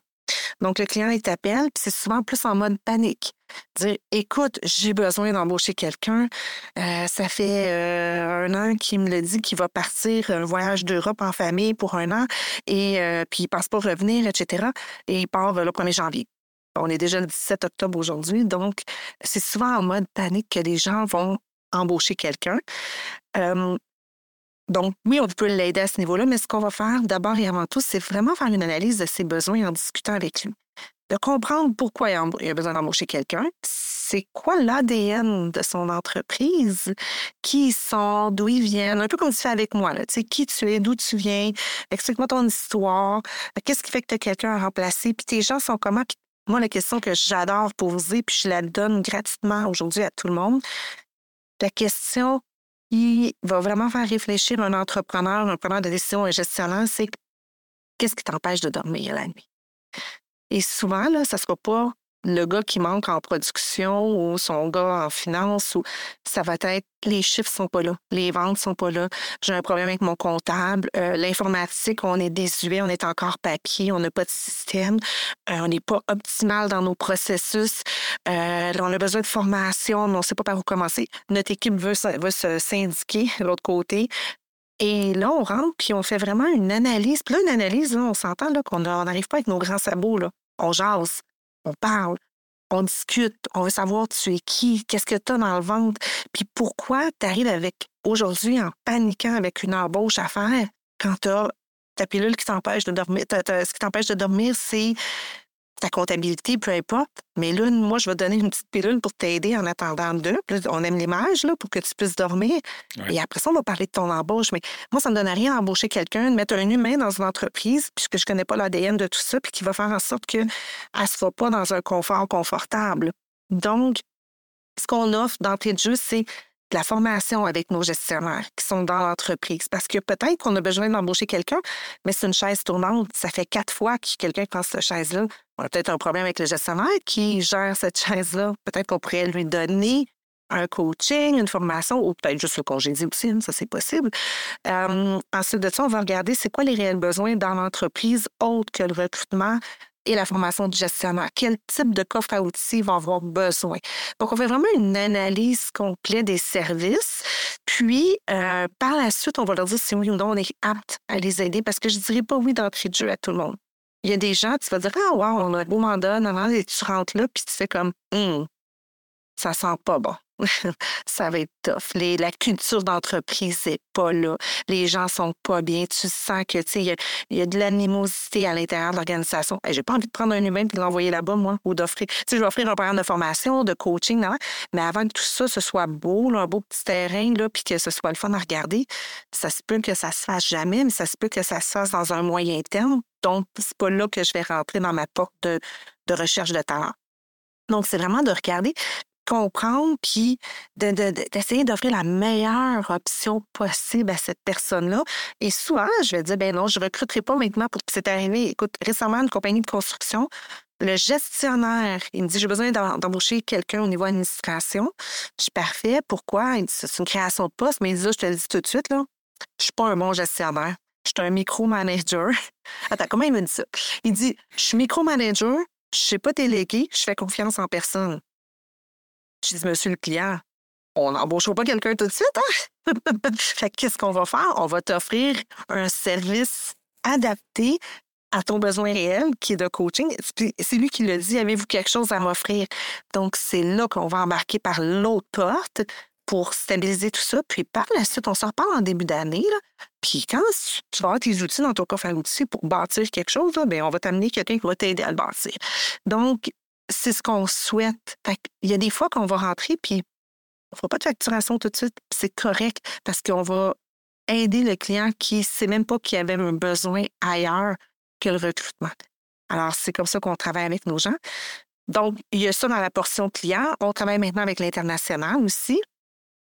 Donc, le client, il t'appelle, puis c'est souvent plus en mode panique. Dire, écoute, j'ai besoin d'embaucher quelqu'un. Euh, ça fait euh, un an qu'il me le dit qu'il va partir un voyage d'Europe en famille pour un an, et puis il ne pense pas revenir, etc. Et il part le 1er janvier. On est déjà le 17 octobre aujourd'hui, donc c'est souvent en mode panique que les gens vont embaucher quelqu'un. donc, oui, on peut l'aider à ce niveau-là, mais ce qu'on va faire d'abord et avant tout, c'est vraiment faire une analyse de ses besoins en discutant avec lui. De comprendre pourquoi il a besoin d'embaucher quelqu'un, c'est quoi l'ADN de son entreprise, qui ils sont, d'où ils viennent, un peu comme tu fais avec moi, là, tu sais, qui tu es, d'où tu viens, explique-moi ton histoire, qu'est-ce qui fait que tu as quelqu'un à remplacer, puis tes gens sont comment, puis moi, la question que j'adore poser, puis je la donne gratuitement aujourd'hui à tout le monde, la question qui va vraiment faire réfléchir un entrepreneur, un preneur de décision, un gestionnaire, c'est qu'est-ce qui t'empêche de dormir la nuit? Et souvent, là, ça ne sera pas le gars qui manque en production ou son gars en finance ou ça va être les chiffres sont pas là, les ventes sont pas là, j'ai un problème avec mon comptable, euh, l'informatique, on est désuet, on est encore papier, on n'a pas de système, euh, on n'est pas optimal dans nos processus, euh, on a besoin de formation, mais on ne sait pas par où commencer. Notre équipe veut, veut se syndiquer de l'autre côté. Et là, on rentre, puis on fait vraiment une analyse. Puis là, une analyse, on s'entend qu'on n'arrive pas avec nos grands sabots. Là. On jase on parle, on discute, on veut savoir tu es qui, qu'est-ce que tu as dans le ventre, puis pourquoi tu arrives avec aujourd'hui en paniquant avec une embauche à faire quand tu as ta pilule qui t'empêche de dormir. ce qui t'empêche de dormir, c'est ta comptabilité, peu importe. Mais là, moi, je vais donner une petite pilule pour t'aider en attendant deux. on aime l'image là, pour que tu puisses dormir. Et après ça, on va parler de ton embauche. Mais moi, ça ne me donne rien d'embaucher quelqu'un, de mettre un humain dans une entreprise, puisque je ne connais pas l'ADN de tout ça, puis qui va faire en sorte qu'elle ne se va pas dans un confort confortable. Donc, ce qu'on offre d'entrée de jeu, c'est de la formation avec nos gestionnaires qui sont dans l'entreprise. Parce que peut-être qu'on a besoin d'embaucher quelqu'un, mais c'est une chaise tournante. Ça fait quatre fois que quelqu'un prend cette chaise-là. On a peut-être un problème avec le gestionnaire qui gère cette chaise-là. Peut-être qu'on pourrait lui donner un coaching, une formation, ou peut-être juste le congédier aussi, hein, ça c'est possible. Euh, ensuite de ça, on va regarder c'est quoi les réels besoins dans l'entreprise autres que le recrutement, et la formation du gestionnaire. Quel type de coffre à outils vont avoir besoin? Donc, on fait vraiment une analyse complète des services. Puis, euh, par la suite, on va leur dire si oui ou non on est apte à les aider parce que je ne dirais pas oui d'entrée de jeu à tout le monde. Il y a des gens, tu vas dire Ah, wow, on a un beau mandat, non, tu rentres là, puis tu fais comme Hum, ça sent pas bon. ça va être tough. la culture d'entreprise n'est pas là. Les gens sont pas bien. Tu sens que il y, a de l'animosité à l'intérieur de l'organisation. Je j'ai pas envie de prendre un humain et de l'envoyer là-bas, moi, ou d'offrir. je vais offrir un programme de formation, de coaching, mais avant que tout ça, ce soit beau, un beau petit terrain, puis que ce soit le fun à regarder, ça se peut que ça se fasse jamais, mais ça se peut que ça se fasse dans un moyen terme. Donc, c'est pas là que je vais rentrer dans ma porte de, de recherche de talent. Donc, c'est vraiment de regarder comprendre, puis d'essayer d'offrir la meilleure option possible à cette personne-là. Et souvent, je vais dire, ben non, je ne recruterai pas maintenant pour que c'est arrivé. Écoute, récemment, une compagnie de construction, le gestionnaire, il me dit, j'ai besoin d'embaucher quelqu'un au niveau administration. Je suis parfait. Pourquoi? c'est une création de poste, mais il dit, je te le dis tout de suite, là, je suis pas un bon gestionnaire. Je suis un micromanager. Attends, comment il me dit ça? Il dit, je suis micromanager, je ne sais pas déléguer, je fais confiance en personne. Je dis, monsieur le client, on n'embauche pas quelqu'un tout de suite, hein? fait qu'est-ce qu'on va faire? On va t'offrir un service adapté à ton besoin réel, qui est de coaching. C'est lui qui le dit, avez-vous quelque chose à m'offrir? Donc, c'est là qu'on va embarquer par l'autre porte pour stabiliser tout ça. Puis par la suite, on s'en reparle en début d'année. Puis quand tu vas avoir tes outils dans ton coffre à outils pour bâtir quelque chose, bien, on va t'amener quelqu'un qui va t'aider à le bâtir. Donc, c'est ce qu'on souhaite. Il y a des fois qu'on va rentrer, puis on ne fera pas de facturation tout de suite. C'est correct parce qu'on va aider le client qui ne sait même pas qu'il avait un besoin ailleurs que le recrutement. Alors, c'est comme ça qu'on travaille avec nos gens. Donc, il y a ça dans la portion client. On travaille maintenant avec l'international aussi.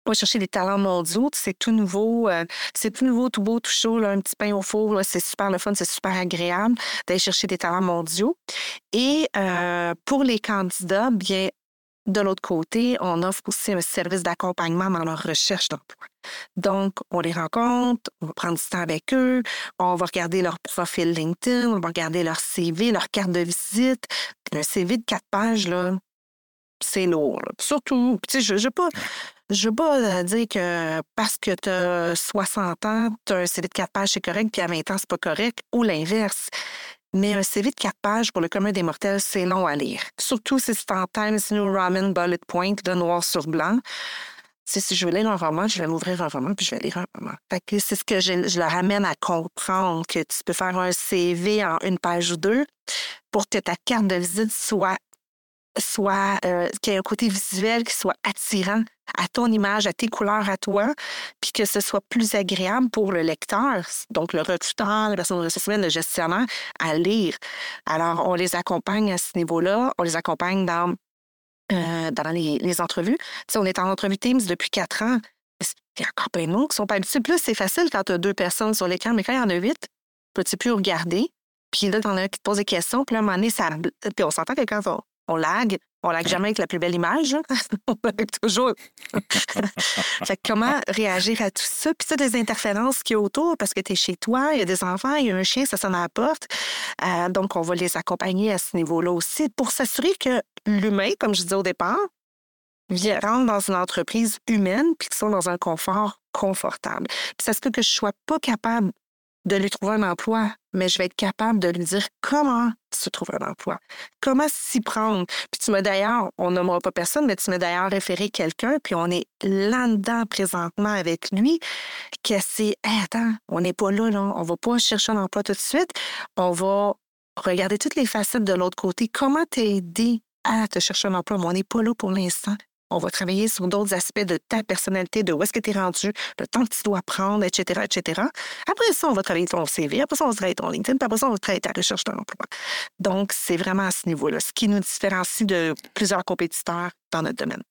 On va chercher des talents mondiaux. C'est tout nouveau. Euh, c'est tout nouveau, tout beau, tout chaud, un petit pain au four. C'est super le fun, c'est super agréable d'aller chercher des talents mondiaux. Et euh, pour les candidats, bien, de l'autre côté, on offre aussi un service d'accompagnement dans leur recherche d'emploi. Donc, on les rencontre, on va prendre du temps avec eux, on va regarder leur profil LinkedIn, on va regarder leur CV, leur carte de visite. Un CV de quatre pages, là, c'est lourd. Surtout, tu sais, je ne veux pas, je veux pas euh, dire que parce que tu as 60 ans, tu as un CV de quatre pages, c'est correct, puis à 20 ans, c'est pas correct, ou l'inverse. Mais un CV de quatre pages pour le commun des mortels, c'est long à lire. Surtout si c'est en Times New Roman Bullet Point de noir sur blanc. si je veux lire un roman, je vais m'ouvrir un roman puis je vais lire un roman. c'est ce que je, je, le ramène à comprendre que tu peux faire un CV en une page ou deux pour que ta carte de visite soit soit euh, qu'il y ait un côté visuel qui soit attirant à ton image, à tes couleurs à toi, puis que ce soit plus agréable pour le lecteur, donc le recruteur, la personne de le gestionnaire, à lire. Alors, on les accompagne à ce niveau-là, on les accompagne dans, euh, dans les, entrevues. Tu on est en entrevue Teams depuis quatre ans. Il y a encore plein de mots qui sont pas habitués? Plus, c'est facile quand tu as deux personnes sur l'écran, mais quand il y en a huit, peux-tu plus regarder? Puis là, t'en as qui te pose des questions, puis à un moment donné, ça... Puis on s'entend que quand on, on lag. On lag jamais avec la plus belle image. on lag toujours. fait comment réagir à tout ça? Puis ça, des interférences qui y a autour parce que tu es chez toi, il y a des enfants, il y a un chien, ça sonne à la porte. Euh, donc, on va les accompagner à ce niveau-là aussi pour s'assurer que l'humain, comme je disais au départ, rentre dans une entreprise humaine puis qu'ils sont dans un confort confortable. Puis ça se peut que je sois pas capable de lui trouver un emploi, mais je vais être capable de lui dire comment se trouver un emploi, comment s'y prendre. Puis tu m'as d'ailleurs, on nommera pas personne, mais tu m'as d'ailleurs référé quelqu'un, puis on est là-dedans présentement avec lui, que c'est, attends, on n'est pas là, là, on va pas chercher un emploi tout de suite, on va regarder toutes les facettes de l'autre côté, comment t'aider à te chercher un emploi, mais on n'est pas là pour l'instant. On va travailler sur d'autres aspects de ta personnalité, de où est-ce que tu es rendu, le temps que tu dois prendre, etc., etc. Après ça, on va travailler ton CV. Après ça, on va travailler ton LinkedIn. Puis après ça, on va travailler ta recherche d'emploi. Donc, c'est vraiment à ce niveau-là, ce qui nous différencie de plusieurs compétiteurs dans notre domaine.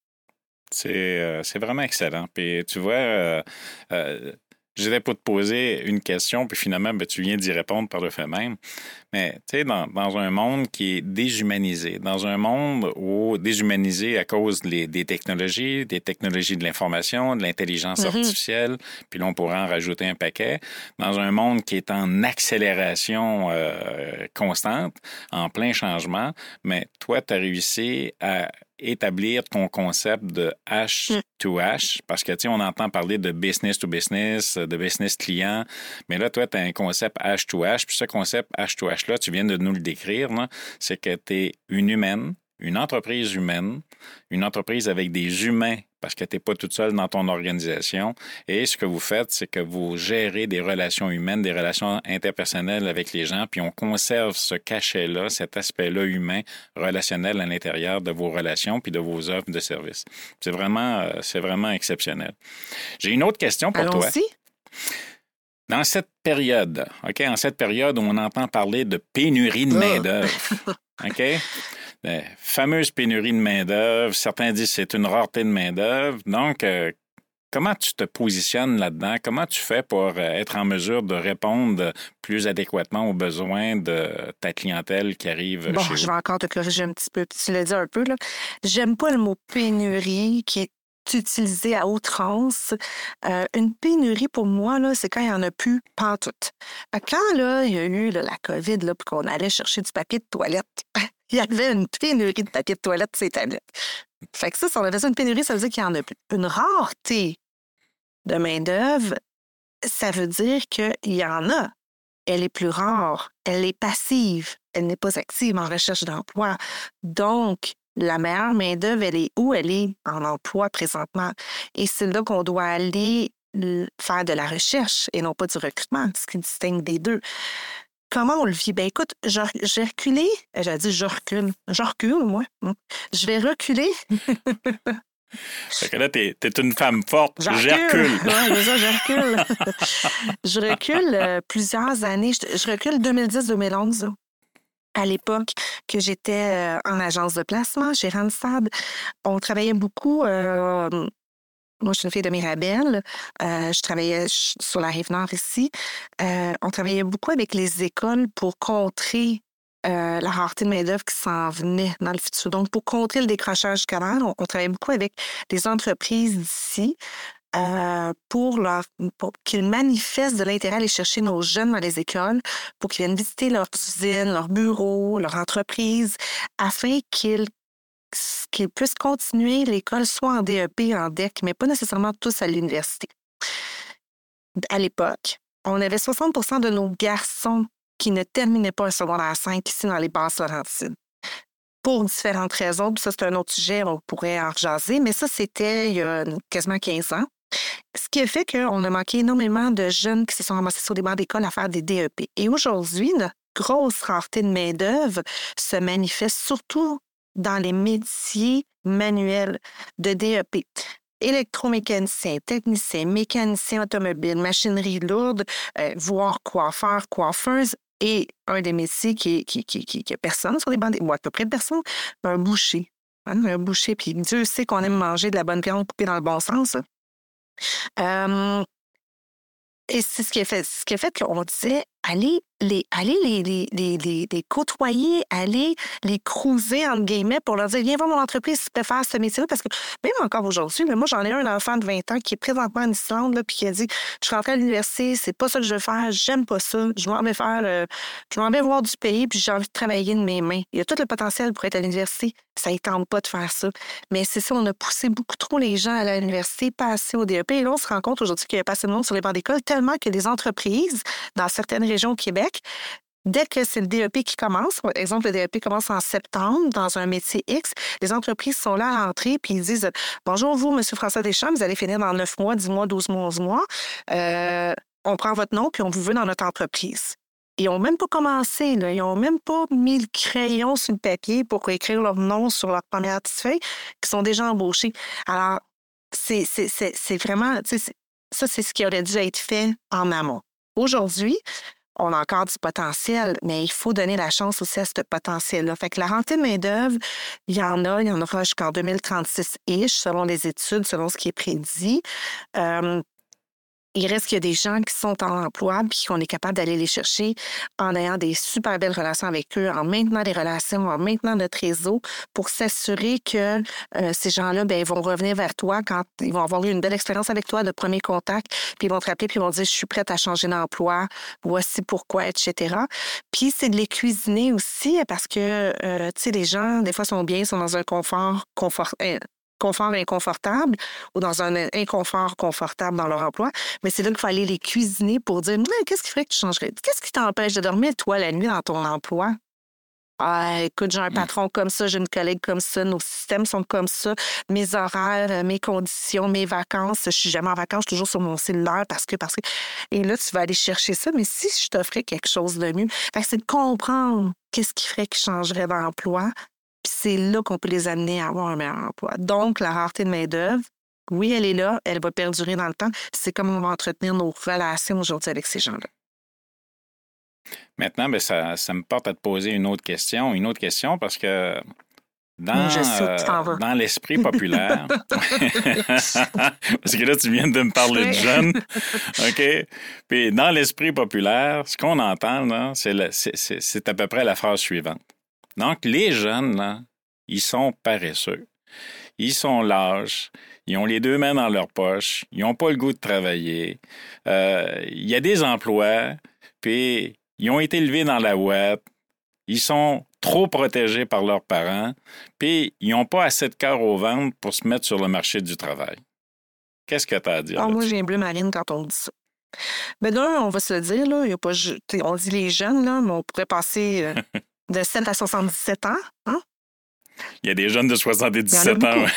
C'est euh, vraiment excellent. Puis tu vois, euh, euh, J'étais pour te poser une question, puis finalement, ben, tu viens d'y répondre par le fait même. Mais tu sais, dans, un monde qui est déshumanisé, dans un monde où déshumanisé à cause des, technologies, des technologies de l'information, de l'intelligence mm-hmm. artificielle, puis là, on pourrait en rajouter un paquet, dans un monde qui est en accélération euh, constante, en plein changement, mais toi, tu as réussi à établir ton concept de H mm. to H, parce que, tu sais, on entend parler de business to business, de business client, mais là, toi, tu as un concept H to H, puis ce concept H to H-là, tu viens de nous le décrire, c'est que tu es une humaine, une entreprise humaine, une entreprise avec des humains parce que tu n'es pas toute seule dans ton organisation. Et ce que vous faites, c'est que vous gérez des relations humaines, des relations interpersonnelles avec les gens, puis on conserve ce cachet-là, cet aspect-là humain, relationnel à l'intérieur de vos relations puis de vos offres de services. C'est vraiment, euh, c'est vraiment exceptionnel. J'ai une autre question pour toi. Dans cette période, OK, en cette période où on entend parler de pénurie de ah. main-d'œuvre, OK? La fameuse pénurie de main-d'œuvre. Certains disent que c'est une rareté de main-d'œuvre. Donc, euh, comment tu te positionnes là-dedans? Comment tu fais pour euh, être en mesure de répondre plus adéquatement aux besoins de ta clientèle qui arrive bon, chez je vais encore te corriger un petit peu. Tu l'as dit un peu, là. J'aime pas le mot pénurie qui est utilisé à outrance. Euh, une pénurie, pour moi, là, c'est quand il n'y en a plus pantoute. Quand là, il y a eu là, la COVID, là, puis qu'on allait chercher du papier de toilette, il y avait une pénurie de papier de toilette, c'est tablettes. Fait que ça, si on avait ça une pénurie, ça veut dire qu'il n'y en a plus. Une rareté de main-d'œuvre, ça veut dire qu'il y en a. Elle est plus rare, elle est passive, elle n'est pas active en recherche d'emploi. Donc, la meilleure main-d'œuvre, elle est où? Elle est en emploi présentement. Et c'est là qu'on doit aller faire de la recherche et non pas du recrutement, ce qui distingue des deux. Comment on le vit? Ben écoute, j'ai reculé. J'ai dit je recule. Je recule, moi. Hum. Je vais reculer. Fait que là, t'es es une femme forte. Je recule. Ça, je recule. je recule euh, plusieurs années. Je, je recule 2010-2011. À l'époque que j'étais euh, en agence de placement chez Randstad, on travaillait beaucoup. euh, moi, je suis une fille de Mirabel. Euh, je travaillais sur la rive nord ici. Euh, on travaillait beaucoup avec les écoles pour contrer euh, la rareté de main-d'œuvre qui s'en venait dans le futur. Donc, pour contrer le décrochage scolaire, on, on travaillait beaucoup avec des entreprises d'ici pour, pour qu'ils manifestent de l'intérêt à aller chercher nos jeunes dans les écoles, pour qu'ils viennent visiter leurs usines, leurs bureaux, leur entreprise, afin qu'ils qu'ils puissent continuer l'école soit en DEP, en DEC, mais pas nécessairement tous à l'université. À l'époque, on avait 60% de nos garçons qui ne terminaient pas un secondaire 5 ici dans les basses Laurentides. Pour différentes raisons, ça c'est un autre sujet, on pourrait en jaser, mais ça c'était il y a quasiment 15 ans. Ce qui a fait qu'on a manqué énormément de jeunes qui se sont ramassés sur des bancs d'école à faire des DEP. Et aujourd'hui, notre grosse rareté de main-d'œuvre se manifeste surtout dans les métiers manuels de DEP. Électromécanicien, technicien, mécanicien automobile, machinerie lourde, euh, voire coiffeur, coiffeuse, et un des métiers qui, qui, qui, qui, a personne sur les bancs, ou à peu près personne, un boucher. Hein, un boucher, puis Dieu sait qu'on aime manger de la bonne viande coupée dans le bon sens. Euh, et c'est ce qui a fait, ce fait qu'on disait, allez les, allez les, les, les, les, côtoyer, allez les cruiser, entre guillemets, pour leur dire, viens voir mon entreprise si tu peux faire ce métier-là. Parce que même encore aujourd'hui, moi, j'en ai un enfant de 20 ans qui est présentement en Islande, là, puis qui a dit, je suis rentrée à l'université, c'est pas ça que je veux faire, j'aime pas ça, je m'en vais faire, euh, je m'en vais voir du pays, puis j'ai envie de travailler de mes mains. Il y a tout le potentiel pour être à l'université. Ça ne tente pas de faire ça. Mais c'est ça, on a poussé beaucoup trop les gens à l'université, pas assez au DEP. Et là, on se rend compte aujourd'hui qu'il y a pas assez de monde sur les bancs d'école, tellement que les entreprises, dans certaines régions au Québec, Dès que c'est le DEP qui commence, par exemple, le DEP commence en septembre dans un métier X, les entreprises sont là à rentrer puis ils disent Bonjour, vous, M. François Deschamps, vous allez finir dans 9 mois, 10 mois, 12 mois, 11 mois. Euh, on prend votre nom puis on vous veut dans notre entreprise. Ils n'ont même pas commencé, ils n'ont même pas mis le crayon sur le papier pour écrire leur nom sur leur première petite feuille, qui sont déjà embauchés. Alors, c'est vraiment, ça, c'est ce qui aurait dû être fait en amont. Aujourd'hui, on a encore du potentiel, mais il faut donner la chance aussi à ce potentiel-là. Fait que la rentrée de main-d'œuvre, il y en a, il y en aura jusqu'en 2036-ish, selon les études, selon ce qui est prédit. Euh, il reste qu'il y a des gens qui sont en emploi puis qu'on est capable d'aller les chercher en ayant des super belles relations avec eux, en maintenant des relations, en maintenant notre réseau pour s'assurer que euh, ces gens-là ben, vont revenir vers toi quand ils vont avoir eu une belle expérience avec toi, de premier contact, puis ils vont te rappeler puis ils vont dire je suis prête à changer d'emploi, voici pourquoi, etc. Puis c'est de les cuisiner aussi parce que euh, tu sais les gens des fois sont bien, sont dans un confort confort euh, confort inconfortable ou dans un inconfort confortable dans leur emploi, mais c'est là qu'il faut aller les cuisiner pour dire qu'est-ce qui ferait que tu changerais? Qu'est-ce qui t'empêche de dormir, toi, la nuit dans ton emploi? Ah, écoute, j'ai un patron comme ça, j'ai une collègue comme ça, nos systèmes sont comme ça, mes horaires, euh, mes conditions, mes vacances, je suis jamais en vacances, je suis toujours sur mon cellulaire parce que, parce que. Et là, tu vas aller chercher ça, mais si je t'offrais quelque chose de mieux, c'est de comprendre qu'est-ce qui ferait qu'ils changeraient d'emploi, puis c'est là qu'on peut les amener à avoir un meilleur emploi. Donc, la rareté de main-d'œuvre, oui, elle est là, elle va perdurer dans le temps. C'est comme on va entretenir nos relations aujourd'hui avec ces gens-là. Maintenant, ben, ça, ça me porte à te poser une autre question. Une autre question parce que dans, euh, dans l'esprit populaire, parce que là, tu viens de me parler de jeunes, OK? Puis dans l'esprit populaire, ce qu'on entend, c'est à peu près la phrase suivante. Donc, les jeunes, là, ils sont paresseux. Ils sont lâches. Ils ont les deux mains dans leur poche. Ils n'ont pas le goût de travailler. Euh, Il y a des emplois, puis ils ont été élevés dans la web. Ils sont trop protégés par leurs parents, puis ils n'ont pas assez de cœur au ventre pour se mettre sur le marché du travail. Qu'est-ce que tu as à dire? Ah, moi, j'ai un bleu marine quand on dit ça. Mais d'un, on va se le dire, là, il y a pas, on dit les jeunes, là, mais on pourrait passer euh, de 7 à 77 ans. Hein? Il y a des jeunes de Il y en a 77 ans. ouais.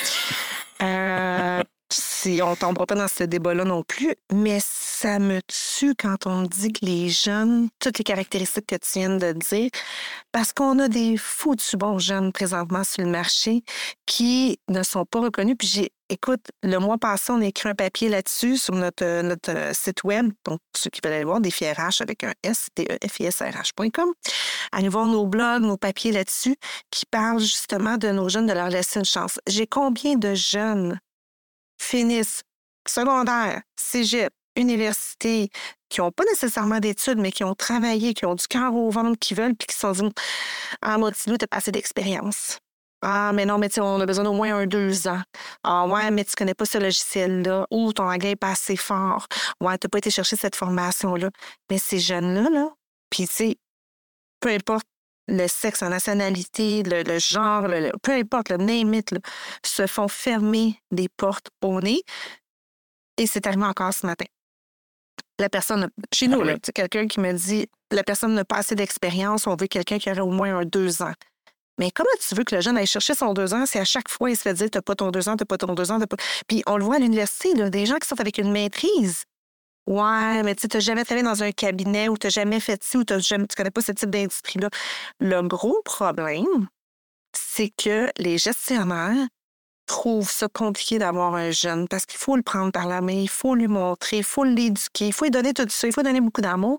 Euh, si on ne tombera pas dans ce débat-là non plus, mais ça me tue quand on dit que les jeunes, toutes les caractéristiques que tu viens de dire, parce qu'on a des foutus bons jeunes présentement sur le marché qui ne sont pas reconnus. Puis j'ai, écoute, le mois passé, on a écrit un papier là-dessus sur notre, notre euh, site web. Donc, ceux qui veulent aller voir, des RH avec un S, t e f i s r h.com. Allez voir nos blogs, nos papiers là-dessus qui parlent justement de nos jeunes, de leur laisser une chance. J'ai combien de jeunes finissent secondaire, cégep, université, qui n'ont pas nécessairement d'études, mais qui ont travaillé, qui ont du cœur au ventre, qui veulent, puis qui se sont dit Ah, Motilou, t'as pas assez d'expérience. Ah, mais non, mais tu on a besoin d'au moins un deux ans. Ah, ouais, mais tu connais pas ce logiciel-là. Ou ton anglais n'est pas assez fort. Ouais, t'as pas été chercher cette formation-là. Mais ces jeunes-là, là, puis tu sais, peu importe le sexe, la nationalité, le, le genre, le- peu importe, le name it, se font fermer des portes au nez. Et c'est arrivé encore ce matin. La personne, chez nous, Ah oui. tu quelqu'un qui me dit la personne n'a pas assez d'expérience, on veut quelqu'un qui aurait au moins un deux ans. Mais comment tu veux que le jeune aille chercher son deux ans si à chaque fois il se fait dire t'as pas ton deux ans, t'as pas ton deux ans, t'as pas. Puis on le voit à l'université, là, des gens qui sont avec une maîtrise. Ouais, mais tu t'as jamais travaillé dans un cabinet ou t'as jamais fait ci ou t'as jamais, tu connais pas ce type d'industrie-là. Le gros problème, c'est que les gestionnaires trouvent ça compliqué d'avoir un jeune parce qu'il faut le prendre par la main, il faut lui montrer, il faut l'éduquer, il faut lui donner tout ça, il faut donner beaucoup d'amour.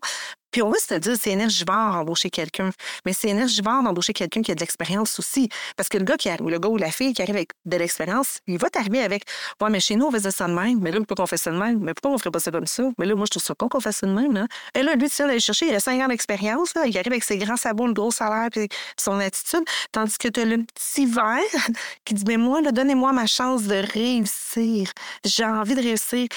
Puis on va se dire, c'est énergivore d'embaucher quelqu'un. Mais c'est énergivore d'embaucher quelqu'un qui a de l'expérience aussi. Parce que le gars qui arrive, le gars ou la fille qui arrive avec de l'expérience, il va t'arriver avec Ouais, mais chez nous, on faisait ça de même. Mais là, pourquoi qu'on fait ça de même? Mais pourquoi on ferait pas ça comme ça? Mais là, moi, je trouve ça con qu'on fasse ça de même. Là. Et là, lui, tu d'aller chercher, il a cinq ans d'expérience. Il arrive avec ses grands sabots, le gros salaire, puis son attitude. Tandis que tu as le petit vert qui dit Mais moi, donnez-moi ma chance de réussir. J'ai envie de réussir.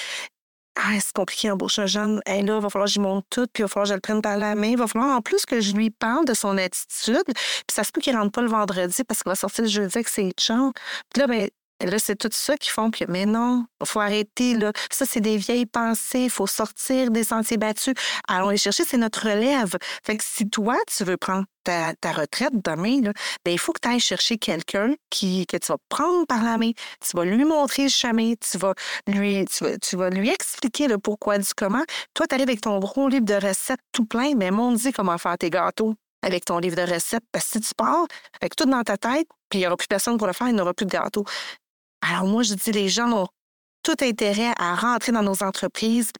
Ah, c'est compliqué embaucher un jeune. Hey, là, il va falloir que j'y monte tout, puis il va falloir que je le prenne par la main. Il va falloir en plus que je lui parle de son attitude. Puis ça se peut qu'il rentre pas le vendredi parce qu'il va sortir le jeudi avec ses chums. Puis là, ben, là, c'est tout ça qu'ils font. Puis, mais non, il faut arrêter. Là. Ça, c'est des vieilles pensées. Il faut sortir des sentiers battus. Allons les chercher, c'est notre relève. Fait que si toi, tu veux prendre ta, ta retraite demain, là, ben, il faut que tu ailles chercher quelqu'un qui, que tu vas prendre par la main. Tu vas lui montrer le chemin. Tu vas lui, tu vas, tu vas lui expliquer le pourquoi du comment. Toi, tu arrives avec ton gros livre de recettes tout plein, mais mon dit comment faire tes gâteaux avec ton livre de recettes. Parce que si tu pars avec tout dans ta tête, puis il n'y aura plus personne pour le faire, il n'y aura plus de gâteaux. Alors moi, je dis, les gens ont tout intérêt à rentrer dans nos entreprises,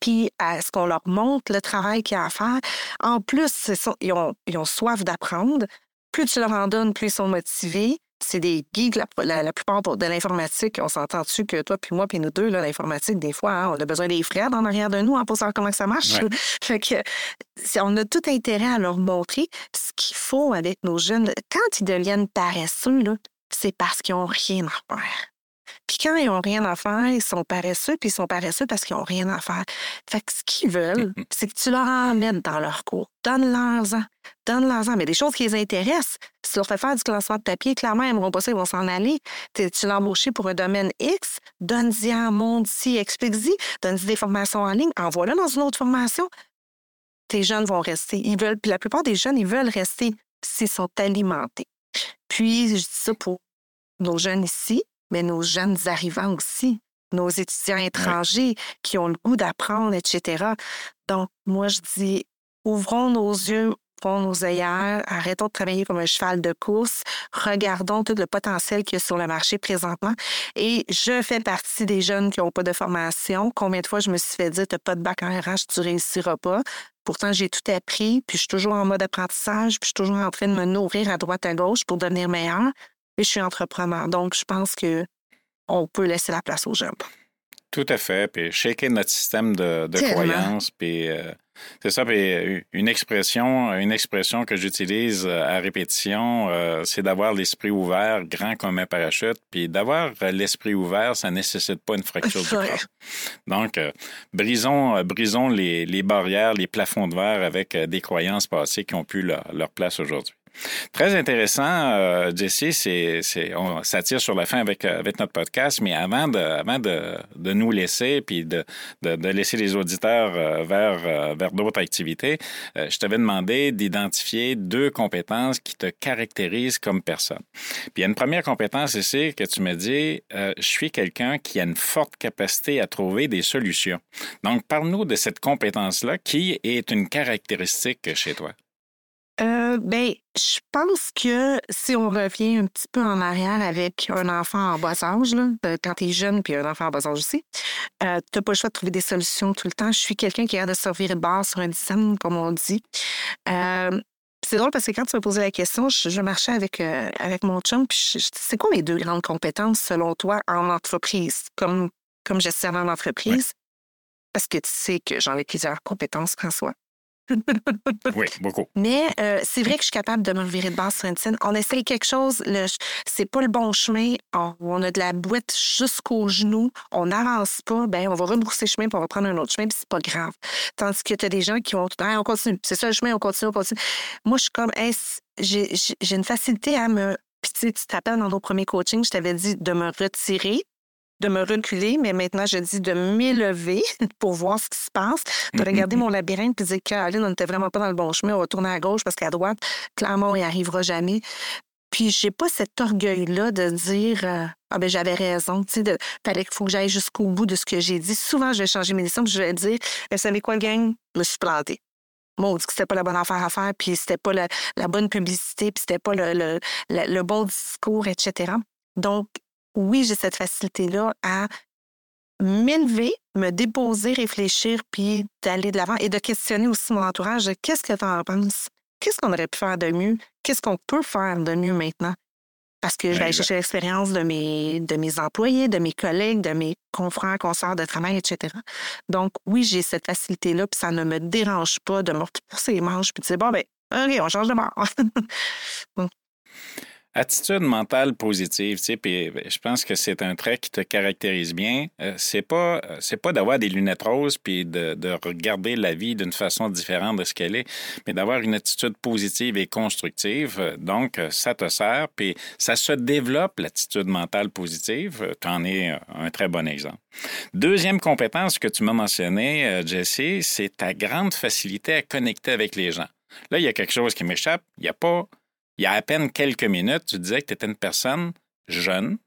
puis à ce qu'on leur montre le travail qu'il y a à faire. En plus, ils, ont, ils ont soif d'apprendre. Plus tu leur en donnes, plus ils sont motivés. C'est des geeks, la, la- la plupart de l'informatique. On s'entend dessus que toi, puis moi, puis nous deux, l'informatique, des fois, hein, on a besoin des frères en arrière de nous hein, pour savoir comment ça marche. Ouais. fait que on a tout intérêt à leur montrer ce qu'il faut avec nos jeunes. Quand ils deviennent paresseux, là, c'est parce qu'ils n'ont rien à faire. Puis quand ils n'ont rien à faire, ils sont paresseux, puis ils sont paresseux parce qu'ils n'ont rien à faire. Fait que ce qu'ils veulent, c'est que tu leur emmènes dans leur cours. Donne-leur-en. Donne-leur-en. Mais des choses qui les intéressent. Si tu leur fais faire du classement de papier, clairement, ils n'aimeront pas ça, ils vont s'en aller. T'es- Tu l'as embauché pour un domaine X, donne-y en monte-y, explique-y, donne-y des formations en ligne, envoie-le dans une autre formation. Tes jeunes vont rester. Ils veulent, puis la plupart des jeunes, ils veulent rester s'ils sont alimentés. Puis, je dis ça pour nos jeunes ici, mais nos jeunes arrivants aussi, nos étudiants étrangers qui ont le goût d'apprendre, etc. Donc, moi, je dis, ouvrons nos yeux, ouvrons nos œillères, arrêtons de travailler comme un cheval de course, regardons tout le potentiel qu'il y a sur le marché présentement. Et je fais partie des jeunes qui n'ont pas de formation. Combien de fois je me suis fait dire, tu n'as pas de bac en RH, tu ne réussiras pas. Pourtant, j'ai tout appris, puis je suis toujours en mode apprentissage, puis je suis toujours en train de me nourrir à droite à gauche pour devenir meilleur. Et je suis entrepreneur. Donc, je pense que on peut laisser la place aux jeunes. Tout à fait. Puis shaker notre système de, de croyances. Puis euh, c'est ça. Puis euh, une expression, une expression que j'utilise euh, à répétition, c'est d'avoir l'esprit ouvert, grand comme un parachute. Puis d'avoir l'esprit ouvert, ça nécessite pas une fracture du corps. Donc, brisons, brisons les, les, barrières, les plafonds de verre avec des croyances passées qui ont pu leur place aujourd'hui. Très intéressant, euh, Jesse. C'est, c'est, on s'attire sur la fin avec, euh, avec notre podcast, mais avant de, avant de, de nous laisser puis de, de, de laisser les auditeurs euh, vers, euh, vers d'autres activités, je t'avais demandé d'identifier deux compétences qui te caractérisent comme personne. Puis il y a une première compétence ici que tu me dis, je suis quelqu'un qui a une forte capacité à trouver des solutions. Donc, parle-nous de cette compétence-là qui est une caractéristique chez toi. Euh, ben, je pense que si on revient un petit peu en arrière avec un enfant en bas âge, là, quand tu es jeune puis un enfant en bas âge aussi, euh, tu n'as pas le choix de trouver des solutions tout le temps. Je suis quelqu'un qui a de servir de base sur un dizaine, comme on dit. Euh, c'est drôle parce que quand tu m'as posé la question, je, marchais avec, euh, avec mon chum, puis je, c'est quoi mes deux grandes compétences selon toi en entreprise, comme, comme gestionnaire d'entreprise? Parce que tu sais que j'en ai plusieurs compétences, François oui, beaucoup. Mais euh, c'est vrai que je suis capable de me revirer de base sur une scène. On essaye quelque chose, c'est pas le bon chemin, on, a de la boîte jusqu'au genou, on n'avance pas, ben on va rebrousser chemin puis on va prendre un autre chemin puis c'est pas grave. Tandis que tu as des gens qui vont, on continue, c'est ça le chemin, on continue, on continue. Moi, je suis comme, j'ai une facilité à me puis tu tu t'appelles dans nos premiers coachings, je t'avais dit de me retirer de me reculer, mais maintenant, je dis de m'élever pour voir ce qui se passe, de mm, mm, regarder mm. mon labyrinthe et de dire qu'Aline, on n'était vraiment pas dans le bon chemin, on va tourner à gauche parce qu'à droite, clairement, on n'y arrivera jamais. Puis j'ai pas cet orgueil-là de dire euh, Ah ben j'avais raison, tu sais, de fallait qu'il faut que j'aille jusqu'au bout de ce que j'ai dit. Souvent, je vais changer mes décisions, je vais dire Vous savez quoi, gang? Je me suis plantée. Moi, on dit que c'était pas la bonne affaire à faire, puis c'était pas la, bonne publicité, puis c'était pas le, le, le bon discours, etc. Donc, oui, j'ai cette facilité-là à m'élever, me déposer, réfléchir, puis d'aller de l'avant et de questionner aussi mon entourage. Qu'est-ce que tu en penses? Qu'est-ce qu'on aurait pu faire de mieux? Qu'est-ce qu'on peut faire de mieux maintenant? Parce que je vais aller chercher l'expérience de mes, de mes employés, de mes collègues, de mes confrères, consorts de travail, etc. Donc, oui, j'ai cette facilité-là, puis ça ne me dérange pas de me repousser les manches, puis de dire, bon, ben, OK, on change de bord. Attitude mentale positive, tu sais, puis ben, je pense que c'est un trait qui te caractérise bien. Euh, c'est pas euh, c'est pas d'avoir des lunettes roses puis de, de regarder la vie d'une façon différente de ce qu'elle est, mais d'avoir une attitude positive et constructive. Donc ça te sert puis ça se développe l'attitude mentale positive. Tu en es un très bon exemple. Deuxième compétence que tu m'as mentionné, euh, Jesse, c'est ta grande facilité à connecter avec les gens. Là, il y a quelque chose qui m'échappe. Il n'y a pas il y a à peine quelques minutes, tu disais que tu étais une personne jeune,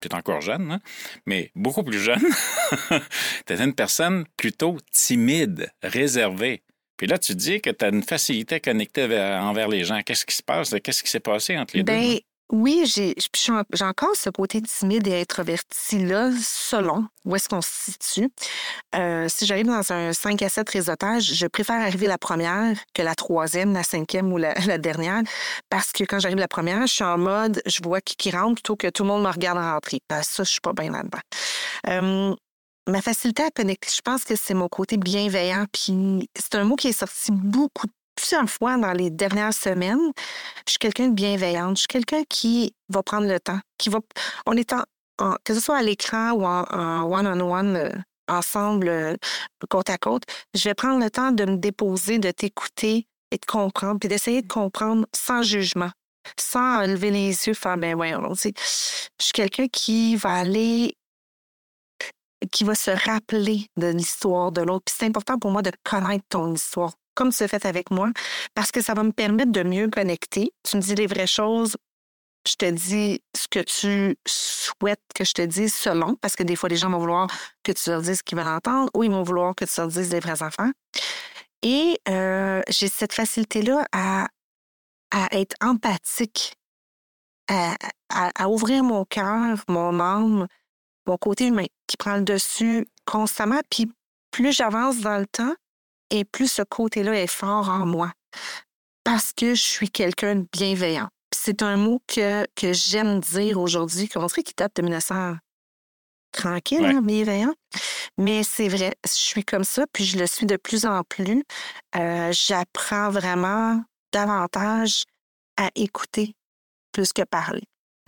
tu es encore jeune, hein, mais beaucoup plus jeune. tu étais une personne plutôt timide, réservée. Puis là, tu dis que tu as une facilité à connecter envers les gens. Qu'est-ce qui se passe? Qu'est-ce qui s'est passé entre les ben, deux? Oui, j'ai encore ce côté timide et introverti-là, selon où est-ce qu'on se situe. Euh, si j'arrive dans un 5 à 7 réseautage, je préfère arriver la première que la troisième, la cinquième ou la, dernière, parce que quand j'arrive la première, je suis en mode, je vois qui, rentre plutôt que tout le monde me regarde rentrer. Ben, ça, je suis pas bien là-dedans. Euh, ma facilité à connecter, je pense que c'est mon côté bienveillant. Puis c'est un mot qui est sorti beaucoup plusieurs fois dans les dernières semaines, je suis quelqu'un de bienveillante. Je suis quelqu'un qui va prendre le temps, qui va. On est en, que ce soit à l'écran ou en one-on-one, euh, ensemble, euh, côte à côte, je vais prendre le temps de me déposer, de t'écouter et de comprendre, puis d'essayer de comprendre sans jugement, sans lever les yeux, faire ben ouais, je suis quelqu'un qui va aller qui va se rappeler de l'histoire de l'autre. Puis c'est important pour moi de connaître ton histoire, comme tu fait avec moi, parce que ça va me permettre de mieux connecter. Tu me dis les vraies choses, je te dis ce que tu souhaites que je te dise selon, parce que des fois, les gens vont vouloir que tu leur dises ce qu'ils veulent entendre ou ils vont vouloir que tu leur dises les vrais enfants. Et euh, j'ai cette facilité-là à, à être empathique, à, à ouvrir mon cœur, mon âme, mon côté humain qui prend le dessus constamment. Puis plus j'avance dans le temps, et plus ce côté-là est fort en moi. Parce que je suis quelqu'un de bienveillant. c'est un mot que, que j'aime dire aujourd'hui, qu'on dirait qu'il date de 1900 tranquille, Ouais. hein, bienveillant. Mais c'est vrai, je suis comme ça, puis je le suis de plus en plus. Euh, J'apprends vraiment davantage à écouter plus que parler.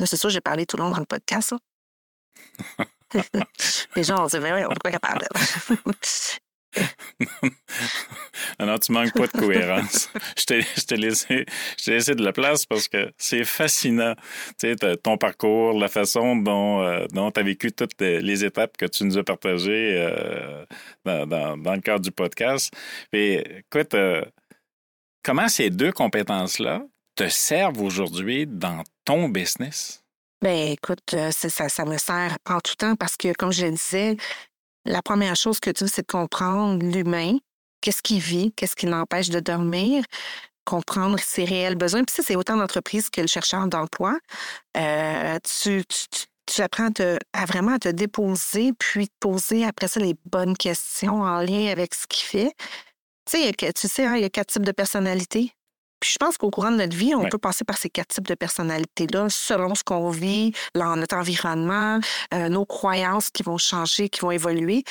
C'est sûr, j'ai parlé tout le long dans le podcast. là. Les gens vont dire, Ben oui, on est pas capable. Ah non, tu manques pas de cohérence. je t'ai laissé, de la place parce que c'est fascinant. Tu sais, ton parcours, la façon dont, euh, dont tu as vécu toutes les étapes que tu nous as partagées euh, dans, dans- dans le cadre du podcast. Et écoute, euh, comment ces deux compétences-là te servent aujourd'hui dans ton business? Ben écoute, ça, ça me sert en tout temps parce que, comme je le disais, la première chose que tu veux, c'est de comprendre l'humain, qu'est-ce qu'il vit, qu'est-ce qui l'empêche de dormir, comprendre ses réels besoins. Puis ça, c'est autant d'entreprises que le chercheur d'emploi. Euh, tu, apprends à, vraiment te déposer, puis te poser après ça les bonnes questions en lien avec ce qu'il fait. Tu sais, tu sais, hein, il y a quatre types de personnalités. Puis je pense qu'au courant de notre vie, on Ouais. peut passer par ces quatre types de personnalités-là selon ce qu'on vit, dans notre environnement, euh, nos croyances qui vont changer, qui vont évoluer.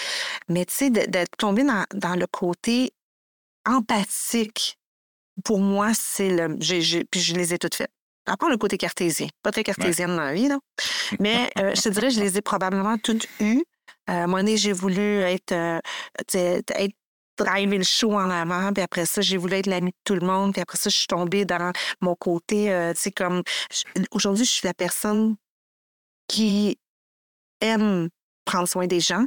Mais tu sais, de- d'être tombé dans, dans le côté empathique, pour moi, c'est le. j'ai- j'ai- puis je les ai toutes faites. À part le côté cartésien. Pas très cartésienne dans la vie, là. Mais euh, je te dirais, je les ai probablement toutes eues. Euh, à un moment donné, j'ai voulu être, euh, tu sais, être driver le show en avant, puis après ça, j'ai voulu être l'ami de tout le monde, puis après ça, je suis tombée dans mon côté, euh, tu sais, comme... Aujourd'hui, je suis la personne qui aime prendre soin des gens.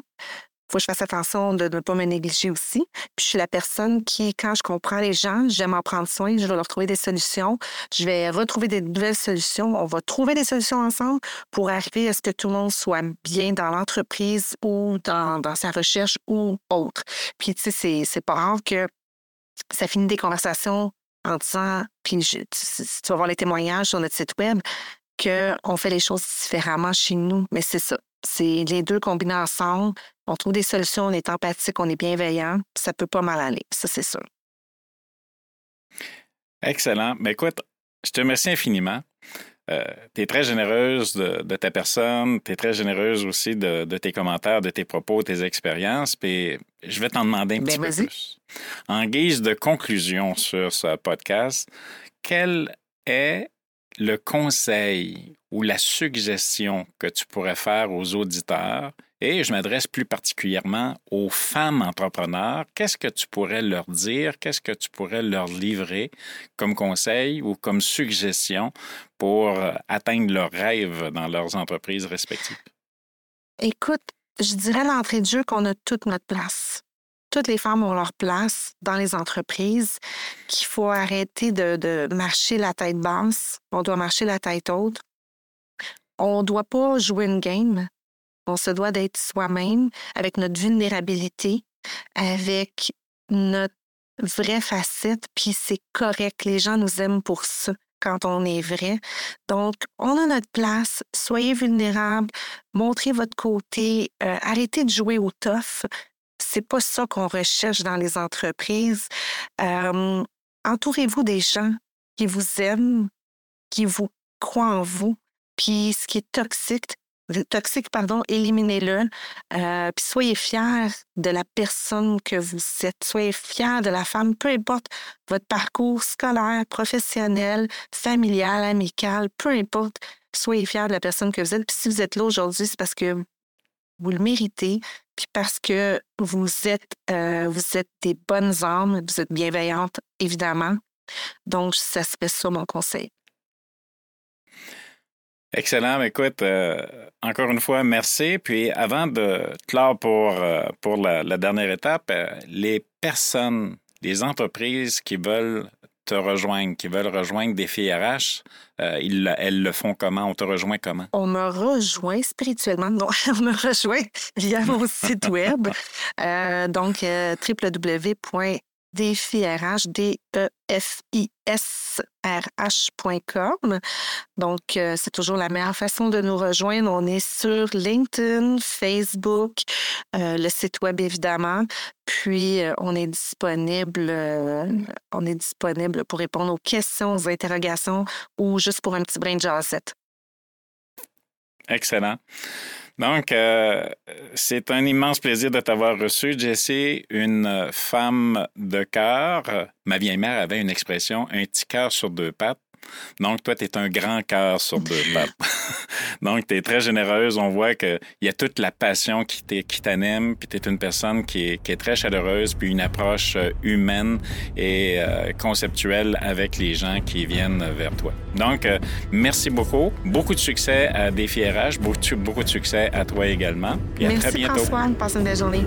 Faut que je fasse attention de ne pas me négliger aussi. Puis je suis la personne qui, quand je comprends les gens, j'aime en prendre soin, je vais leur trouver des solutions, je vais retrouver des nouvelles solutions, on va trouver des solutions ensemble pour arriver à ce que tout le monde soit bien dans l'entreprise ou dans, sa recherche ou autre. Puis tu sais, c'est- pas rare que ça finit des conversations en disant, puis tu, tu vas voir les témoignages sur notre site web, qu'on fait les choses différemment chez nous. Mais c'est ça. C'est les deux combinés ensemble. On trouve des solutions, on est empathique, on est bienveillant. Ça peut pas mal aller. Ça, c'est sûr. Excellent. Mais écoute, je te remercie infiniment. tu es très généreuse de, de ta personne, tu es très généreuse aussi de, de tes commentaires, de tes propos, tes expériences. Puis je vais t'en demander un Ben, petit peu plus. En guise de conclusion sur ce podcast, quel est le conseil ou la suggestion que tu pourrais faire aux auditeurs? Et je m'adresse plus particulièrement aux femmes entrepreneurs. Qu'est-ce que tu pourrais leur dire? Qu'est-ce que tu pourrais leur livrer comme conseil ou comme suggestion pour euh, atteindre leurs rêves dans leurs entreprises respectives? Écoute, je dirais l'entrée de jeu qu'on a toute notre place. Toutes les femmes ont leur place dans les entreprises, qu'il faut arrêter de, marcher la tête basse, on doit marcher la tête haute. On ne doit pas jouer une game, on se doit d'être soi-même avec notre vulnérabilité, avec notre vraie facette, puis c'est correct. Les gens nous aiment pour ça quand on est vrai. Donc, on a notre place, soyez vulnérables, montrez votre côté, euh, arrêtez de jouer au tough. C'est pas ça qu'on recherche dans les entreprises. Entourez-vous des gens qui vous aiment, qui vous croient en vous. Puis ce qui est toxique, toxique, pardon, éliminez-le. Euh, puis soyez fiers de la personne que vous êtes. Soyez fiers de la femme, peu importe votre parcours scolaire, professionnel, familial, amical, peu importe. Soyez fiers de la personne que vous êtes. Puis si vous êtes là aujourd'hui, c'est parce que vous le méritez, puis parce que vous êtes, euh, vous êtes des bonnes âmes, vous êtes bienveillantes, évidemment. Donc, ça serait ça mon conseil. Excellent. Écoute, euh, encore une fois, merci. Puis avant de clore pour, euh, pour la, dernière étape, les personnes, les entreprises qui veulent te rejoindre, qui veulent rejoindre des filles RH, euh, ils, elles le font comment? On te rejoint comment? On me rejoint spirituellement. Non, on me rejoint via mon site web. Euh, donc, euh, défirh, D-E-F-I-S-R-H.com. Donc, euh, c'est toujours la meilleure façon de nous rejoindre. On est sur LinkedIn, Facebook, euh, le site web évidemment. Puis, euh, on est disponible, pour répondre aux questions, aux interrogations ou juste pour un petit brin de jazzette. Excellent. Donc, euh, c'est un immense plaisir de t'avoir reçu, Jessie, une femme de cœur. Ma vieille mère avait une expression, un petit cœur sur deux pattes. Donc, toi, tu es un grand cœur sur deux pattes. Donc, tu es très généreuse. On voit qu'il y a toute la passion qui t'anime, puis tu es une personne qui est, qui est, très chaleureuse, puis une approche euh, humaine et euh, conceptuelle avec les gens qui viennent vers toi. Donc, euh, merci beaucoup. Beaucoup de succès à Défi RH, beaucoup, beaucoup de succès à toi également. Puis à merci très bientôt. François. Passe une belle journée.